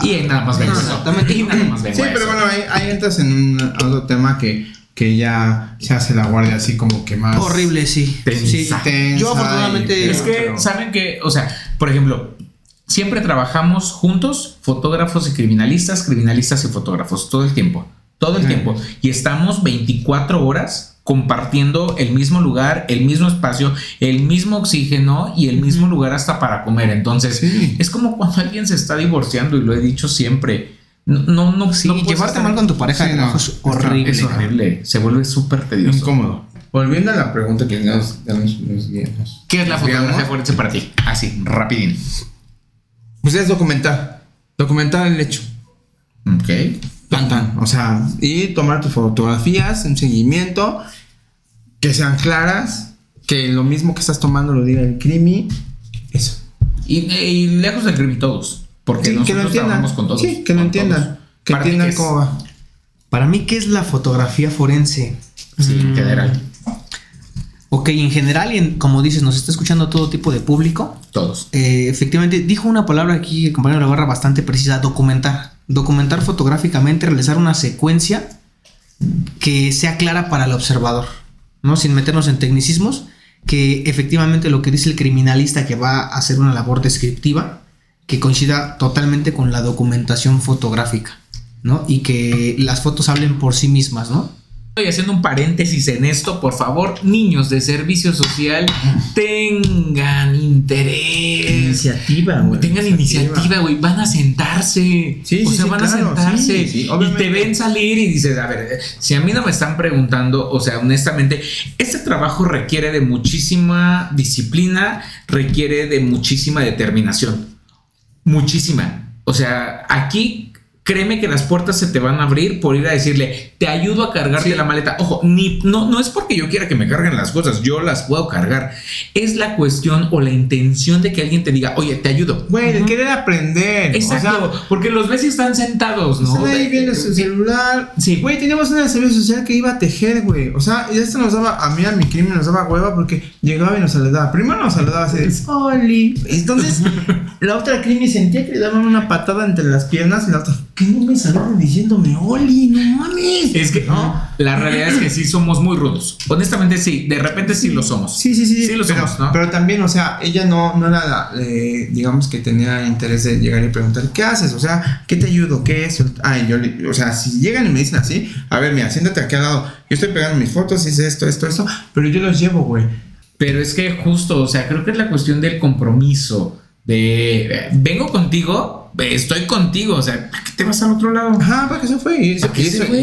y nada más vengo.
Exactamente. Y nada más (laughs) vengo sí, pero bueno, ahí, ahí entras en un otro tema que que ya se hace la guardia así como que más
horrible, sí. sí.
Yo afortunadamente es que saben que, o sea, por ejemplo, siempre trabajamos juntos, fotógrafos y criminalistas, criminalistas y fotógrafos todo el tiempo, todo el tiempo y estamos 24 horas compartiendo el mismo lugar, el mismo espacio, el mismo oxígeno y el mismo lugar hasta para comer. Entonces, es como cuando alguien se está divorciando y lo he dicho siempre no, no,
sí, llevarte mal con tu pareja es horrible.
Es horrible. Se vuelve súper tedioso.
Incómodo. Volviendo a la pregunta que nos,
¿Qué es la fotografía forense para ti? Así, rapidín.
Pues es documentar. Documentar el hecho.
Ok.
Tan, O sea, y tomar tus fotografías, un seguimiento, que sean claras, que lo mismo que estás tomando lo diga el crimi. Eso.
Y, y lejos del crimi todos. Porque nosotros
que lo entiendan.
con todos.
Sí, que lo entiendan. Que entiendan cómo va.
Para mí, ¿qué es la fotografía forense?
Sí, mm. general.
Ok, en general, y como dices, nos está escuchando todo tipo de público.
Todos.
Eh, efectivamente, dijo una palabra aquí, el compañero barra bastante precisa: documentar. Documentar fotográficamente, realizar una secuencia que sea clara para el observador, ¿no? Sin meternos en tecnicismos, que efectivamente lo que dice el criminalista que va a hacer una labor descriptiva, que coincida totalmente con la documentación fotográfica, ¿no? Y que las fotos hablen por sí mismas, ¿no?
Estoy haciendo un paréntesis en esto, por favor, niños de servicio social, (laughs) tengan interés.
Iniciativa,
güey. Tengan iniciativa, güey. Van a sentarse. Sí, o sea, van a sentarse. y te ven salir y dices, a ver, si a mí no me están preguntando, o sea, honestamente, este trabajo requiere de muchísima disciplina, requiere de muchísima determinación muchísima. O sea, aquí créeme que las puertas se te van a abrir por ir a decirle, te ayudo a cargarte la maleta. Ojo, ni, no, no es porque yo quiera que me carguen las cosas, yo las puedo cargar. Es la cuestión o la intención de que alguien te diga, oye, te ayudo.
Güey, de querer aprender.
Exacto, porque los ves y están sentados, ¿no?
Están ahí viendo su celular. Sí. Güey, teníamos una servicio social que iba a tejer, güey. O sea, y esto nos daba, a mí, a mi crimen, nos daba hueva porque llegaba y nos saludaba. Primero nos saludaba así de, Oli. Entonces, (laughs) la otra crimen sentía que le daban una patada entre las piernas y la otra ¿Qué no me saludan diciéndome, Oli, no mames?
Es que, no, la realidad es que sí somos muy rudos. Honestamente, sí, de repente sí lo somos.
Sí, sí, sí.
Sí lo
pero,
somos, ¿no?
Pero también, o sea, ella no, no era, eh, digamos que tenía interés de llegar y preguntar, ¿qué haces? O sea, ¿qué te ayudo? ¿Qué es? Ay, yo, o sea, si llegan y me dicen así, a ver, mira, siéntate aquí al lado. Yo estoy pegando mis fotos, hice esto, esto, esto, pero yo los llevo, güey.
Pero es que justo, o sea, creo que es la cuestión del compromiso. De eh, vengo contigo, estoy contigo, o sea, ¿para qué te vas al otro lado?
Ajá, para que se fue. Y,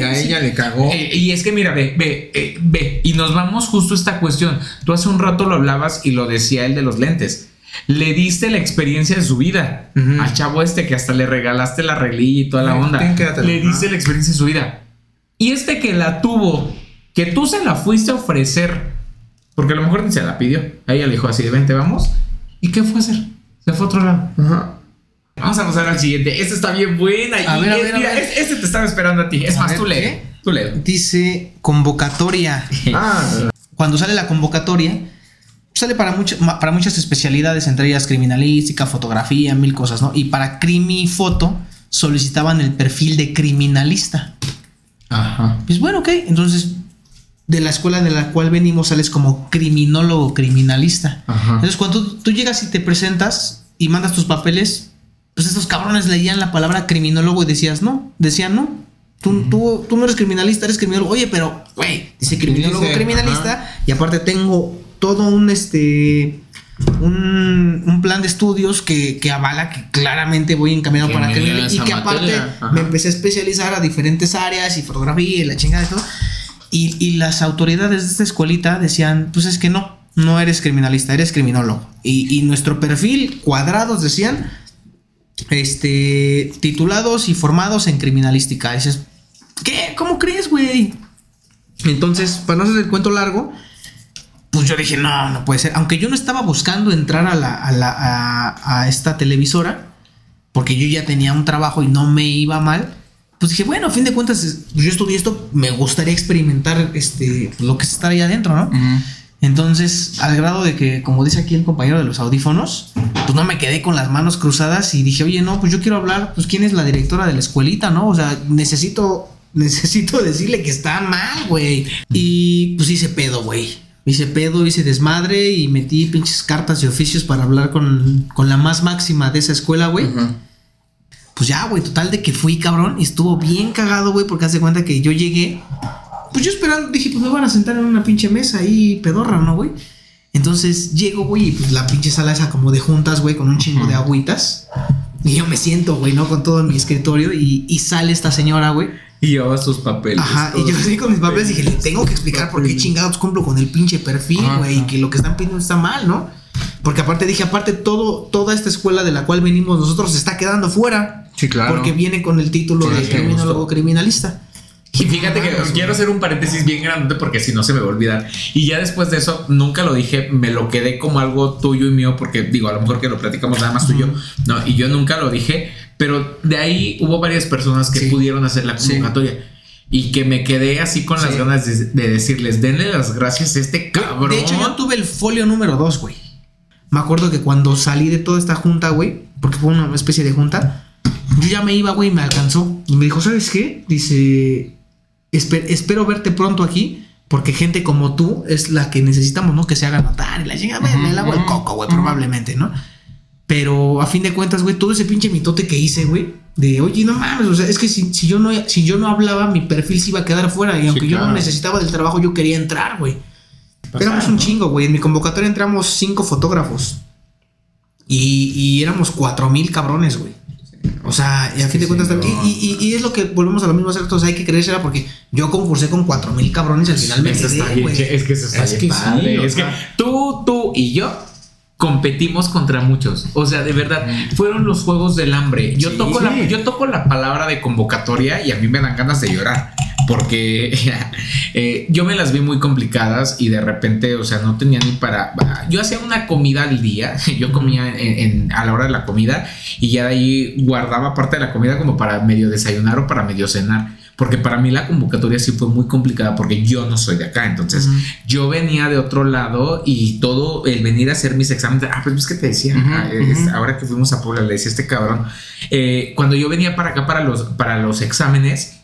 a ella le cagó.
Eh, y es que mira, ve, ve, eh, ve, y nos vamos justo a esta cuestión. Tú hace un rato lo hablabas y lo decía el de los lentes. Le diste la experiencia de su vida al chavo este que hasta le regalaste la reglilla y toda la onda. Le diste la experiencia de su vida. Y este que la tuvo, que tú se la fuiste a ofrecer, porque a lo mejor ni se la pidió. A ella le dijo así de vente, vamos. ¿Y qué fue a hacer? Se fue a otro lado. Ajá. Vamos a pasar al siguiente. Este está bien buena. A ver, a ver, Este te estaba esperando a ti. Es más, tú lee. Tú lee.
Dice convocatoria. (laughs) ah. Cuando sale la convocatoria, sale para, para muchas especialidades, entre ellas criminalística, fotografía, mil cosas, ¿no? Y para crimi foto solicitaban el perfil de criminalista. Ajá. Pues bueno, ok. Entonces, de la escuela de la cual venimos sales como criminólogo criminalista. Ajá. Entonces, cuando tú llegas y te presentas y mandas tus papeles, pues estos cabrones leían la palabra criminólogo y decías, no, decían, no, tú, tú, tú no eres criminalista, eres criminólogo. Oye, pero, güey, dice criminólogo, criminalista, y aparte tengo todo un, este, un, un plan de estudios que, que, avala que claramente voy encaminado para criminalista y que aparte me empecé a especializar a diferentes áreas y fotografía y la chingada y todo. Y, y las autoridades de esta escuelita decían, pues es que no, no eres criminalista, eres criminólogo. Y, y nuestro perfil, cuadrados decían, este, titulados y formados en criminalística. dices, ¿qué? ¿Cómo crees, güey? Entonces, para no hacer el cuento largo, pues yo dije, no, no puede ser. Aunque yo no estaba buscando entrar a, la, a, la, a, esta televisora, porque yo ya tenía un trabajo y no me iba mal, pues dije, bueno, a fin de cuentas, yo estudié esto, me gustaría experimentar este, lo que es estar ahí adentro, ¿no? Entonces, al grado de que, como dice aquí el compañero de los audífonos, pues no me quedé con las manos cruzadas y dije, oye, no, pues yo quiero hablar, pues quién es la directora de la escuelita, ¿no? O sea, necesito, (laughs) necesito decirle que está mal, güey. Y pues hice pedo, güey. Hice pedo, hice desmadre y metí pinches cartas y oficios para hablar con, con la más máxima de esa escuela, güey. Pues ya, güey, total de que fui, cabrón, y estuvo bien cagado, güey, porque hace cuenta que yo llegué, pues yo esperando, dije, pues me van a sentar en una pinche mesa ahí pedorra, ¿no, güey? Entonces llego, güey, y pues la pinche sala esa como de juntas, güey, con un chingo de agüitas. Y yo me siento, güey, ¿no? Con todo mi escritorio y, y sale esta señora, güey.
Y llevaba sus papeles.
Ajá, y yo así con mis papeles dije, le tengo que explicar por qué chingados cumplo con el pinche perfil, güey, y que lo que están pidiendo está mal, ¿no? Porque aparte dije, aparte todo, toda esta escuela de la cual venimos nosotros se está quedando fuera.
Sí, claro.
Porque viene con el título
Sí,
de criminólogo criminalista.
Y fíjate que quiero hacer un paréntesis bien grande porque si no se me va a olvidar. Y ya después de eso, nunca lo dije, me lo quedé como algo tuyo y mío, porque digo, a lo mejor que lo platicamos nada más tú y yo. No, y yo nunca lo dije, pero de ahí hubo varias personas que
Sí.
pudieron hacer la
Sí.
convocatoria. Y que me quedé así con las
Sí.
ganas de, de decirles, denle las gracias a este cabrón.
De hecho, yo tuve el folio número 2, güey. Me acuerdo que cuando salí de toda esta junta, güey, porque fue una especie de junta, yo ya me iba, güey, y me alcanzó. Y me dijo, ¿sabes qué? Dice, "Espe- espero verte pronto aquí, porque gente como tú es la que necesitamos, ¿no? Que se haga notar. Y la chingada, me, me lavo el coco, güey, probablemente, ¿no? Pero a fin de cuentas, güey, todo ese pinche mitote que hice, güey, de oye, no mames, o sea, es que si, si yo no si yo no hablaba, mi perfil se iba a quedar fuera. Y aunque yo no necesitaba del trabajo, yo quería entrar, güey. Éramos un chingo, güey. En mi convocatoria entramos cinco fotógrafos. Y, y éramos cuatro mil cabrones, güey. O sea, y a fin de cuentas,
sí,
y,
no.
y- y es lo que volvemos a lo mismo hacer, hay que creérsela porque yo concursé con cuatro mil cabrones y al final me
está
quedé,
bien, es que eso está
Es
bien
que
padre.
sí, o
es que tú, tú y yo competimos contra muchos. O sea, de verdad, fueron los juegos del hambre. Yo
Sí.
toco la, yo toco la palabra de convocatoria y a mí me dan ganas de llorar. Porque (laughs) eh, yo me las vi muy complicadas y de repente, o sea, no tenía ni para. Yo hacía una comida al día. (laughs) Yo comía en- en- a la hora de la comida y ya de ahí guardaba parte de la comida como para medio desayunar o para medio cenar. Porque para mí la convocatoria sí fue muy complicada porque yo no soy de acá. Entonces yo venía de otro lado y todo el venir a hacer mis exámenes. Ah, pues es que te decía, ah, es- ahora que fuimos a Puebla, le decía este cabrón. eh, cuando yo venía para acá para los, para los exámenes,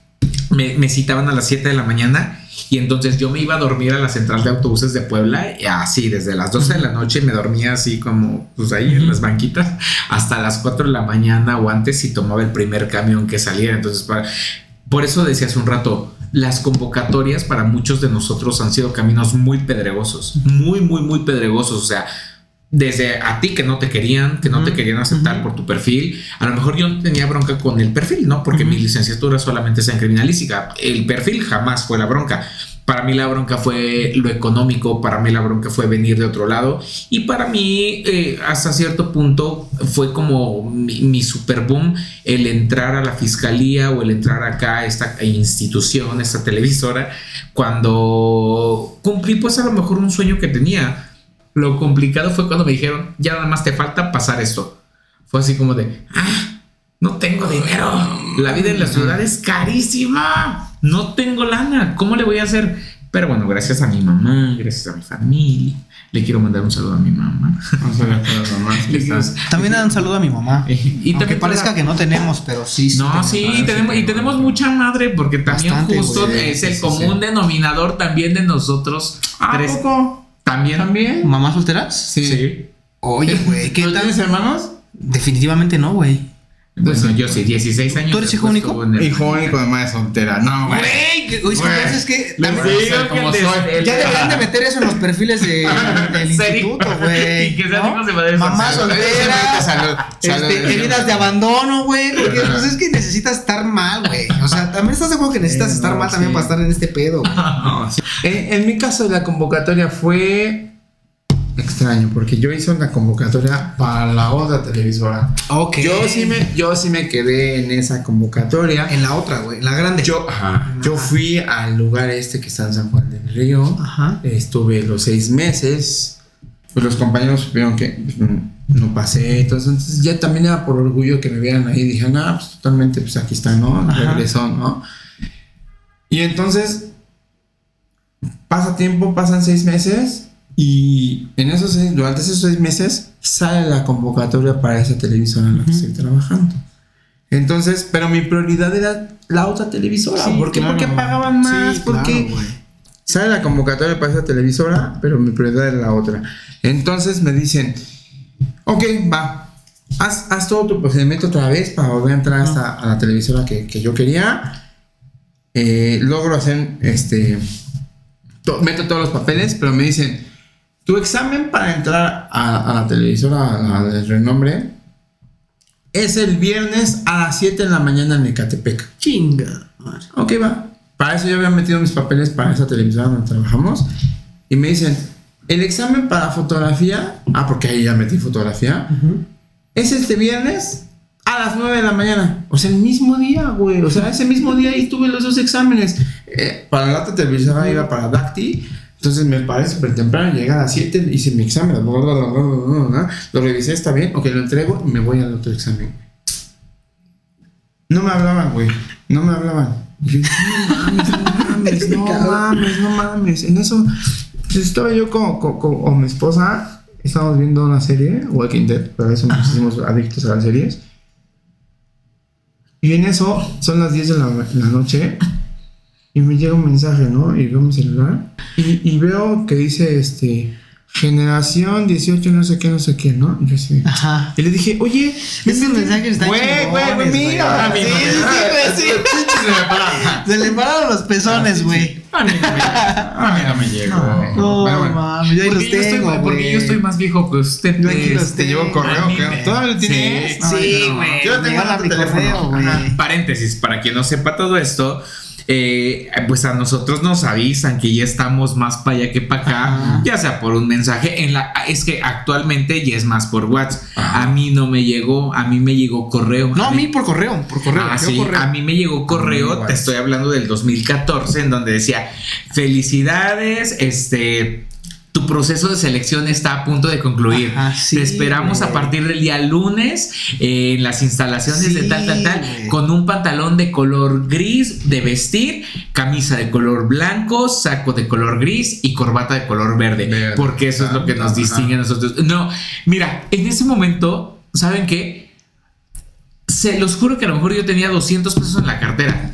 me, me citaban a las 7 de la mañana y entonces yo me iba a dormir a la central de autobuses de Puebla, y así desde las 12 de la noche me dormía así como pues ahí en las banquitas hasta las 4 de la mañana o antes y tomaba el primer camión que saliera. Entonces, para, por eso decía hace un rato, las convocatorias para muchos de nosotros han sido caminos muy pedregosos, muy, muy, muy pedregosos. O sea, desde a ti que no te querían, que no te querían aceptar por tu perfil. A lo mejor yo tenía bronca con el perfil, ¿no? Porque mi licenciatura solamente es en criminalística. El perfil jamás fue la bronca. Para mí la bronca fue lo económico, para mí la bronca fue venir de otro lado y para mí eh, hasta cierto punto fue como mi, mi super boom el entrar a la fiscalía o el entrar acá a esta institución, esta televisora, cuando cumplí pues a lo mejor un sueño que tenía. Lo complicado fue cuando me dijeron, ya nada más te falta pasar esto. Fue así como de, ah, no tengo dinero. La vida en la ciudad es carísima. No tengo lana. ¿Cómo le voy a hacer? Pero bueno, gracias a mi mamá, gracias a mi familia. Le quiero mandar un saludo a mi mamá.
A las mamás. (laughs)
También dan un saludo a mi mamá.
Y
Aunque parezca
para-
que no tenemos, pero sí. sí
No,
tenemos.
sí, tenemos, y tenemos mucha madre porque también
Bastante,
justo es
Sí,
el
sí,
común
sí.
denominador también de nosotros.
¿A
tres.
poco?
También.
¿También?
¿Mamás solteras?
Sí.
Sí.
Oye, güey, ¿qué
¿No
tal?
tienes hermanos?
Definitivamente no, güey.
Bueno, yo sí, 16 años.
¿Tú eres hijo único?
Hijo único de madre soltera. No, güey.
Güey, oye, es que
Güey.
entonces es que
Les
también-
como
que
soy. (laughs)
ya deberían de meter eso en los perfiles de- (laughs) del instituto, (laughs) güey.
Y que sean
¿no?
hijos de madres
Mamá soltera,
Salud. Salud.
este, heridas de abandono, güey. Porque pues, es que necesitas estar mal, güey. O sea, también estás de acuerdo que necesitas estar
no,
mal también para estar en este pedo. güey.
No, sí. En, en mi caso, la convocatoria fue extraño, porque yo hice una convocatoria para la otra televisora.
Ok.
Yo sí me, yo sí me quedé en esa convocatoria.
En la otra, güey, en la grande.
Yo, ajá, yo fui al lugar este que está en San Juan del Río.
Ajá.
Estuve los seis meses. Pues los compañeros supieron que pues, no, pasé. Entonces, entonces ya también era por orgullo que me vieran ahí. Dije, no, pues totalmente, pues aquí está, ¿no?
Ajá.
Regresó, ¿no? Y entonces pasa tiempo, pasan seis meses. Y en esos seis, durante esos seis meses sale la convocatoria para esa televisora en la que
Ujú.
estoy trabajando. Entonces, pero mi prioridad era la otra televisora.
Sí,
¿Por qué?
claro.
Porque pagaban más.
Sí,
porque
claro,
sale la convocatoria para esa televisora, pero mi prioridad era la otra. Entonces me dicen, ok, va, haz, haz todo tu procedimiento otra vez para volver a entrar a, esta- a la televisora que, que yo quería. Eh, logro hacer, este, to- meto todos los papeles, pero me dicen, tu examen para entrar a, a la televisora, a la de renombre, es el viernes a las 7 de la mañana en Ecatepec.
Chinga.
Ok, va. Para eso yo había metido mis papeles para esa televisora donde trabajamos. Y me dicen, el examen para fotografía, ah, porque ahí ya metí fotografía, es este viernes a las 9 de la mañana. O sea, el mismo día, güey. O sea, ese mismo día ahí tuve los dos exámenes. Eh, para la otra televisora iba para Dacti. Entonces me paré súper temprano, llegué a las 7, hice mi examen, bla, bla, bla, lo revisé, está bien, ok, lo entrego y me voy al otro examen. No me hablaban, güey, no me hablaban. Yo no mames, no mames, no mames. En eso, pues, estaba yo con, con, con- con mi esposa, estábamos viendo una serie, Walking Dead, pero eso nos hicimos adictos a las series. Y en eso, son las 10 de la, la noche, y me llega un mensaje, ¿no? Y veo mi celular, y, y veo que dice, este, generación 18, no sé qué, no sé qué, ¿no? Y yo así,
Ajá.
y le dije, oye,
Esos mensajes están
Güey, güey, mira.
güey. (laughs)
Sí, sí, güey, sí.
Se le pararon los pezones, güey.
A mí no me, llegó.
No,
mames, yo los tengo,
porque yo estoy más viejo que usted. Este,
Te llevo correo, ¿qué? ¿Todavía lo tienes?
Sí,
Sí, güey.
Yo tengo
mi
teléfono.
correo, güey.
Paréntesis, para quien no sepa todo esto, eh, pues a nosotros nos avisan que ya estamos más para allá que para acá,
Ajá.
ya sea por un mensaje. En la, es que actualmente ya es más por WhatsApp.
Ajá.
A mí no me llegó, a mí me llegó correo.
No, a mí por correo, por correo.
Ah,
yo
sí,
correo.
a mí me llegó correo, te estoy hablando del 2014, en donde decía, felicidades, este, tu proceso de selección está a punto de concluir.
Ajá, sí,
te esperamos a partir del día lunes eh, en las instalaciones de tal, tal, tal,
güey.
con un pantalón de color gris de vestir, camisa de color blanco, saco de color gris y corbata de color verde,
Verde.
porque eso es lo que nos distingue a nosotros. No, mira, en ese momento, ¿saben qué? Se los juro que a lo mejor yo tenía 200 pesos en la cartera.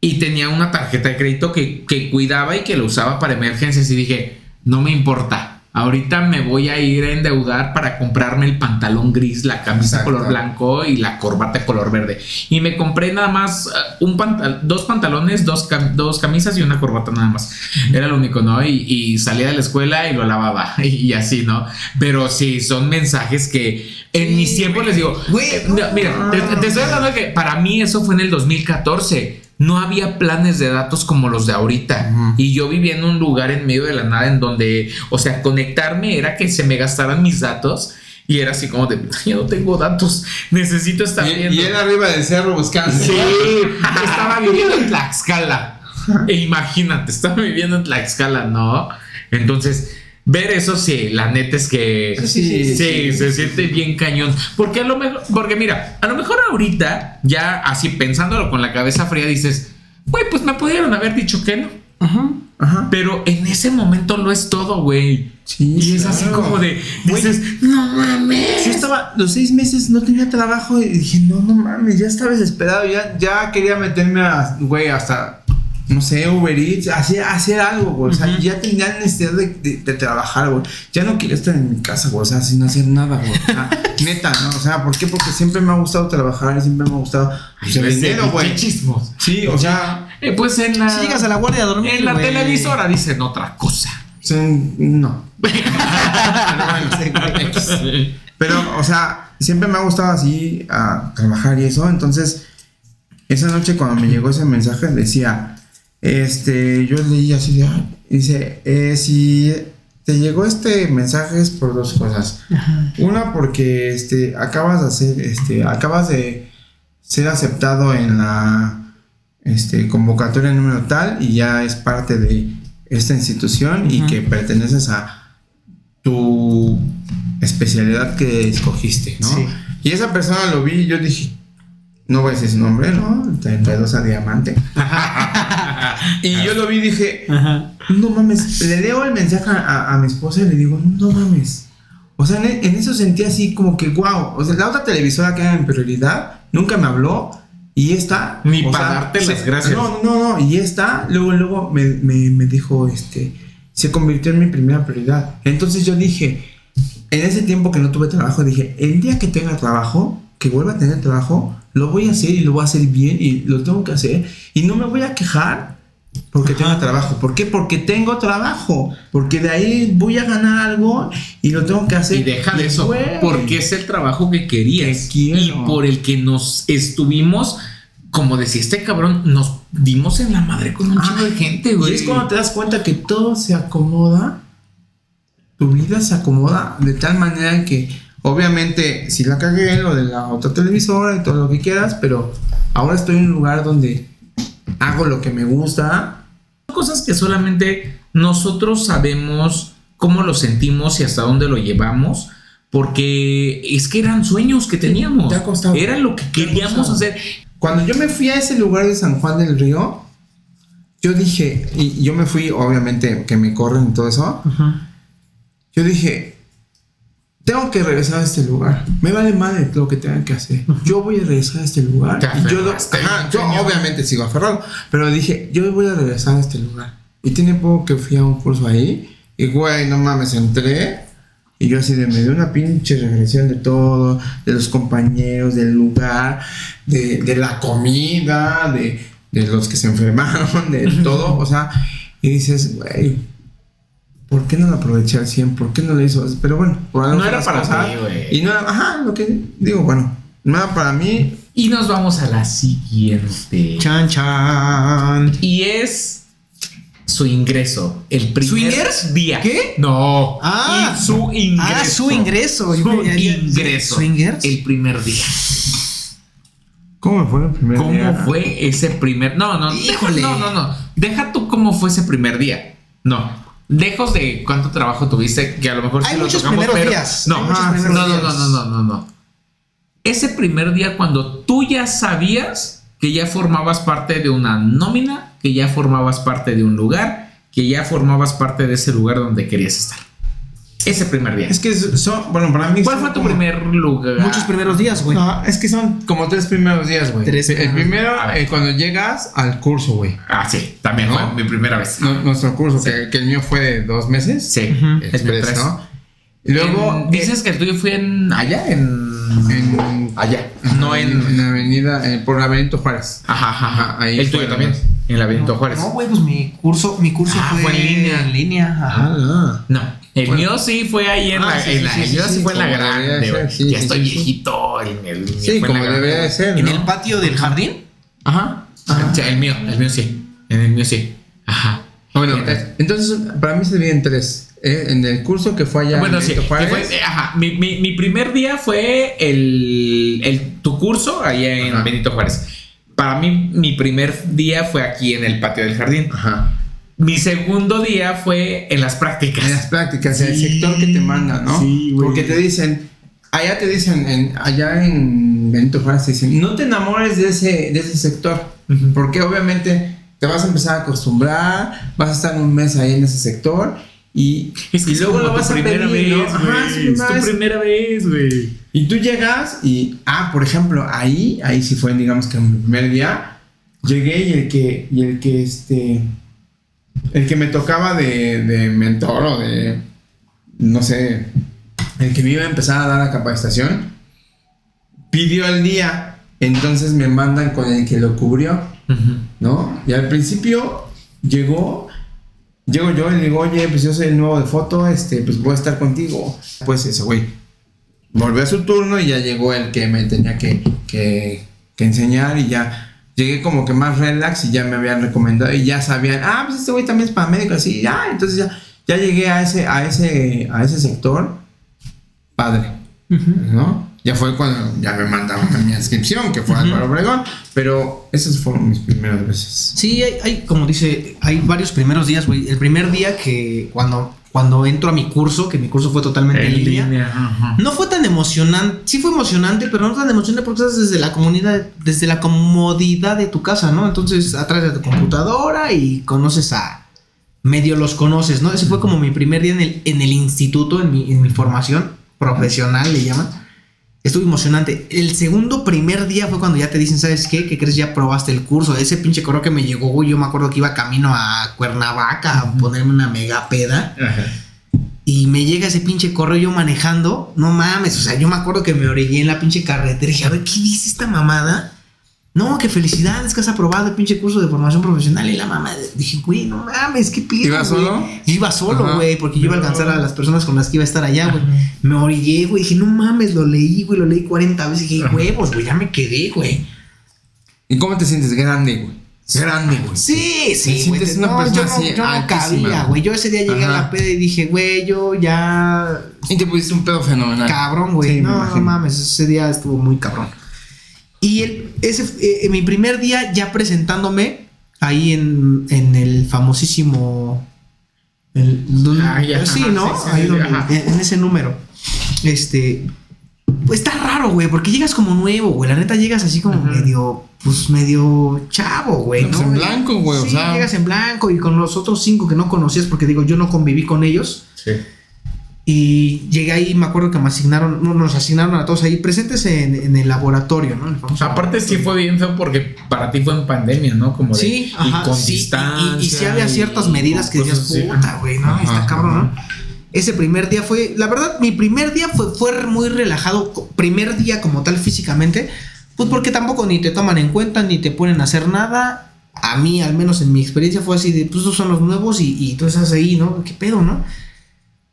Y tenía una tarjeta de crédito que, que cuidaba y que lo usaba para emergencias. Y dije, no me importa. Ahorita me voy a ir a endeudar para comprarme el pantalón gris, la camisa
Exacto.
color blanco y la corbata color verde. Y me compré nada más eh, un pantal- dos pantalones, dos, cam- dos camisas y una corbata nada más. Era lo único, ¿no? Y, y salía de la escuela y lo lavaba (laughs) y, así, ¿no? Pero sí, son mensajes que en
Sí,
mis tiempos les digo,
Güey,
eh, mira, te, te estoy hablando de que para mí eso fue en el 2014. No había planes de datos como los de ahorita. Y yo vivía en un lugar en medio de la nada en donde, o sea, conectarme era que se me gastaran mis datos. Y era así como de, ya no tengo datos, necesito estar
Y,
viendo.
y él arriba del cerro buscando.
Sí, yo estaba viviendo en Tlaxcala. E imagínate, estaba viviendo en Tlaxcala, ¿no? Entonces, ver eso sí, la neta es que
Sí, sí,
sí,
sí,
se siente bien cañón. Porque a lo mejor, porque mira, a lo mejor ahorita, ya así pensándolo con la cabeza fría, dices, güey, pues me pudieron haber dicho que no.
Ajá.
Ajá.
Pero en ese momento lo es todo, güey.
Sí,
y es así como de, dices, no mames.
Yo estaba los seis meses, no tenía trabajo y dije, no, no mames, ya estaba desesperado, ya, ya quería meterme a, güey, hasta, no sé, Uber Eats, hacer, hacer algo, güey, o sea, ya tenía necesidad de, de- de trabajar, güey, ya no quería estar en mi casa, güey, o sea, sin hacer nada, güey, o sea, (laughs) neta, ¿no? O sea, ¿por qué? Porque siempre me ha gustado trabajar y siempre me ha gustado, pues, el dinero, güey.
Chismos.
Sí, o sea,
Eh, pues en la.
Si llegas a la guardia a dormir.
En la televisora dicen otra cosa.
o sea, no. (laughs) Pero o sea, siempre me ha gustado así a trabajar y eso. Entonces, esa noche cuando me llegó ese mensaje decía, este, yo leí así de, "Ay", dice, eh, si te llegó este mensaje es por dos cosas. Una, porque este, acabas de hacer, este, acabas de ser aceptado en la este, convocatoria número tal y ya es parte de esta institución y que perteneces a tu especialidad que escogiste, ¿no? Y esa persona lo vi y yo dije, no voy a decir su nombre, ¿no? 32 a diamante. (laughs) (laughs) y yo lo vi y dije, no mames, le leo el mensaje a, mi esposa y le digo, no mames. O sea, en, eso sentí así como que, wow. O sea, la otra televisora que era en prioridad nunca me habló y esta.
Ni para darte las gracias.
No, no, no. Y esta, luego, luego me, me dijo, este, se convirtió en mi primera prioridad. Entonces yo dije, en ese tiempo que no tuve trabajo, dije, el día que tenga trabajo, que vuelva a tener trabajo, lo voy a hacer y lo voy a hacer bien y lo tengo que hacer y no me voy a quejar porque tenga trabajo. ¿Por qué? Porque tengo trabajo. Porque de ahí voy a ganar algo y lo tengo que hacer.
Y deja de eso. Porque es el trabajo que querías. y por el que nos estuvimos, como decía este cabrón, nos dimos en la madre con un chico de gente, güey.
Y es cuando te das cuenta que todo se acomoda. Tu vida se acomoda de tal manera que Obviamente, si la cagué en lo de la otra televisora y todo lo que quieras, pero ahora estoy en un lugar donde hago lo que me gusta.
Cosas que solamente nosotros sabemos cómo lo sentimos y hasta dónde lo llevamos. Porque es que eran sueños que teníamos. Era lo que queríamos hacer.
Cuando yo me fui a ese lugar de San Juan del Río, yo dije, y yo me fui, obviamente, que me corren y todo eso. Yo dije, tengo que regresar a este lugar. Me vale madre lo que tengan que hacer. Yo voy a regresar a este lugar. Y yo, yo obviamente sigo aferrado, pero dije, yo voy a regresar a este lugar. Y tiene poco que fui a un curso ahí. Y güey, no mames, entré. Y yo así de me dio una pinche regresión de todo, de los compañeros, del lugar, de, de la comida, de, de los que se enfermaron, de (laughs) todo. O sea, y dices, güey, ¿por qué no lo aproveché al 100? ¿Por qué no lo hizo? Pero bueno,
por algo No era para mí, güey.
Y no era, ajá, lo que digo, bueno, no era para mí.
Y nos vamos a la siguiente.
Chan, chan.
Y es su ingreso. El primer día.
¿Qué?
No.
Ah,
su ingreso.
Ah, su ingreso.
Su ingreso.
Su ingreso.
El primer día.
¿Cómo fue el primer
día? ¿Cómo fue ese primer? No, no, Híjole. no, no, no. Deja tú cómo fue ese primer día. No. Lejos de cuánto trabajo tuviste, que a lo mejor
Hay muchos primeros días.
No, no, no, no, no, no, no, Ese primer día cuando tú ya sabías que ya formabas parte de una nómina, que ya formabas parte de un lugar, que ya formabas parte de ese lugar donde querías estar. Ese primer día.
Es que son, bueno, para mí.
¿Cuál fue tu primer lugar?
Muchos primeros días, güey.
No, es que son como tres primeros días, güey. Tres. El primero, eh, cuando llegas al curso, güey.
Ah, sí, también fue mi primera vez.
nuestro curso, que, el mío fue de dos meses.
Sí,
es ¿no? Y luego.
Dices que el tuyo fue en. allá, en.
En.
Allá.
no en. En la avenida. Eh, por la Benito Juárez.
Ajá, ajá. ahí el tuyo también. En la Benito Juárez.
No, güey, pues mi curso, mi curso ah, fue, en línea. En línea. Ajá.
Ah, no. El mío sí fue ahí en ah, la. el mío sí, fue en la grande. ya estoy viejito. El, el
sí, como debería de ser.
¿En el patio del jardín?
Ajá. el mío, el mío sí. En el mío sí. Ajá.
Bueno, entonces para mí se dividen tres. ¿eh? en el curso que fue allá.
Bueno, sí. Fue, eh, ajá. Mi, mi, mi, primer día fue el, el tu curso allá en Benito Juárez. Para mí, mi primer día fue aquí en el patio del jardín. Ajá. Mi segundo día fue en las prácticas.
En las prácticas, en el sector que te manda, ¿no? Sí, güey. Porque te dicen, allá te dicen, en, allá en Benito Juárez te dicen, no te enamores de ese, de ese sector. Porque obviamente te vas a empezar a acostumbrar, vas a estar un mes ahí en ese sector. Y, (laughs)
es que luego lo vas a pedir, vez, ¿no? Ajá, es, tu primera vez, güey.
Y tú llegas y, ah, por ejemplo, ahí, ahí sí fue, digamos que en mi primer día, llegué y el que, y el que, este, el que me tocaba de, de mentor o de, no sé, el que me iba a empezar a dar la capacitación, pidió el día. Entonces me mandan con el que lo cubrió, ¿no? Y al principio llegó, llego yo y le digo, oye, pues yo soy el nuevo de foto, este, pues voy a estar contigo. Pues ese güey volvió a su turno y ya llegó el que me tenía que, que, que enseñar y ya llegué como que más relax y ya me habían recomendado y ya sabían, ah, pues este güey también es para médico, así, ya, entonces ya, ya llegué a ese, a ese, a ese sector, padre, ¿no? Ya fue cuando ya me mandaron a mi inscripción, que fue a Álvaro Obregón, pero esas fueron mis primeras veces.
Sí, hay, hay, como dice, hay varios primeros días, güey. El primer día que cuando, cuando entro a mi curso, que mi curso fue totalmente en, línea,
ajá.
no fue tan emocionante. Sí fue emocionante, pero no tan emocionante porque estás desde la comunidad, desde la comodidad de tu casa, ¿no? Entonces, atrás de tu computadora y conoces a medio los conoces, ¿no? Ese fue como mi primer día en el, en el instituto, en mi, en mi formación profesional, le llaman. Estuvo emocionante. El segundo primer día fue cuando ya te dicen, ¿sabes qué? ¿Qué crees? Ya probaste el curso. Ese pinche correo que me llegó. Yo me acuerdo que iba camino a Cuernavaca a ponerme una mega peda.
Ajá.
Y me llega ese pinche correo yo manejando. No mames, o sea, yo me acuerdo que me orillé en la pinche carretera y dije, a ver, ¿qué dice esta mamada? No, que felicidades que has aprobado el pinche curso de formación profesional. Y la mamá, dije, güey, no mames, qué pido.
¿Ibas
güey?".
solo?
Yo iba solo,
Ajá.
güey, porque yo iba a alcanzar a las personas con las que iba a estar allá, güey. Me orillé, güey. Dije, no mames, lo leí, güey, lo leí 40 veces. Y dije, huevos, güey, ya me quedé, güey.
¿Y cómo te sientes? Grande, güey. Grande, güey.
Sí, sí,
Te
güey.
sientes una
No,
persona
yo no,
así
yo no cabía,
güey.
Yo ese día llegué a la peda y dije, güey, yo ya
Y te pusiste un pedo fenomenal.
Cabrón, güey.
Sí,
no, no mames, ese día estuvo muy cabrón. Y el, ese, eh, mi primer día ya presentándome ahí en, en el famosísimo. el-
Ah, ya,
sí,
ajá,
¿no?
sí, sí,
ahí
sí,
donde- en, en ese número. Este. Pues está raro, güey, porque llegas como nuevo, güey. La neta llegas así como medio, pues medio chavo, güey.
Pues
¿no?
en blanco, güey, o sea.
llegas en blanco y con los otros cinco que no conocías, porque digo, yo no conviví con ellos.
Sí.
Y llegué ahí, me acuerdo que me asignaron, no, nos asignaron a todos ahí presentes en, en el laboratorio, ¿no? El
Aparte sí fue bien feo porque para ti fue en pandemia, ¿no? Como de,
Sí,
y
ajá,
con
sí, y-
distancia.
Y, y sí había ciertas medidas que decías, puta, güey, ¿no?
Ajá,
Está cabrón, ¿no? Ese primer día fue, la verdad, mi primer día fue, fue muy relajado, primer día como tal físicamente, pues porque tampoco ni te toman en cuenta, ni te ponen a hacer nada. A mí, al menos en mi experiencia, fue así de, pues estos son los nuevos y, y tú estás ahí, ¿no? ¿Qué pedo, no?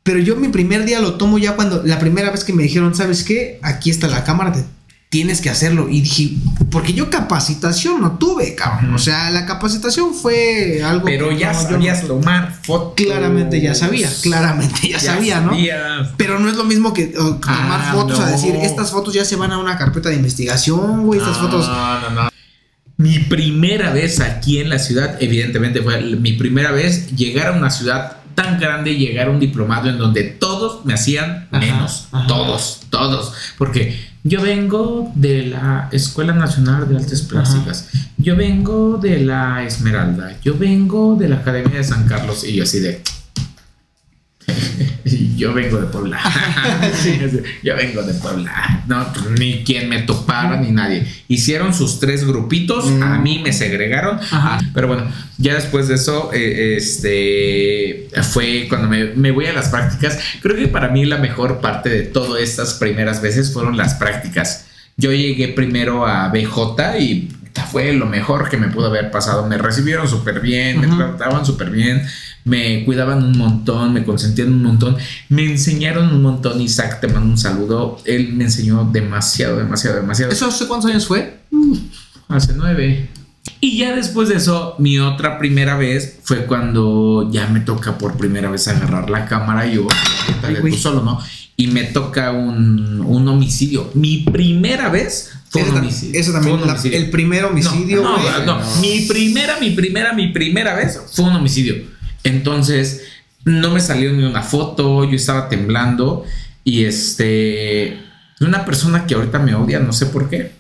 Pero yo mi primer día lo tomo ya cuando, la primera vez que me dijeron, ¿sabes qué? Aquí está la cámara, te tienes que hacerlo. Y dije, porque yo capacitación no tuve, cabrón. O sea, la capacitación fue algo...
Pero
que
ya
no, no-
sabías tomar fotos.
Claramente ya sabía, claramente ya, sabía, ¿no?
sabías.
Pero no es lo mismo que tomar
Ah,
fotos a
no.
decir, estas fotos ya se van a una carpeta de investigación, güey, estas
No,
fotos...
No, no, Mi primera vez aquí en la ciudad, evidentemente fue mi primera vez llegar a una ciudad tan grande, llegar a un diplomado en donde todos me hacían menos.
ajá.
Todos, todos. Porque yo vengo de la Escuela Nacional de Artes Plásticas. Yo vengo de la Esmeralda. Yo vengo de la Academia de San Carlos. Y yo así de... (laughs) Yo vengo de Puebla. (laughs) Yo vengo de Puebla. No, pues, ni quien me topara ni nadie. Hicieron sus tres grupitos.
Mm.
A mí me segregaron.
Ajá.
Ah, Pero bueno, ya después de eso, eh, este fue cuando me, me voy a las prácticas. Creo que para mí la mejor parte de todas estas primeras veces fueron las prácticas. Yo llegué primero a BJ y fue lo mejor que me pudo haber pasado. Me recibieron súper bien, me trataban súper bien, me cuidaban un montón, me consentían un montón, me enseñaron un montón. Isaac, te mando un saludo. Él me enseñó demasiado, demasiado, demasiado.
¿Eso hace cuántos años fue?
Hace nueve. Y ya después de eso, mi otra primera vez fue cuando ya me toca por primera vez agarrar la cámara y yo,
Ay,
tú solo, ¿no? Y me toca un, un homicidio. Mi primera vez fue
Ese
un homicidio.
Eso
Fue
también,
un
la-
homicidio.
el primer homicidio,
No, no, no,
No.
Mi primera, mi primera, mi primera vez fue un homicidio. Entonces, no me salió ni una foto, yo estaba temblando y este, una persona que ahorita me odia, no sé por qué,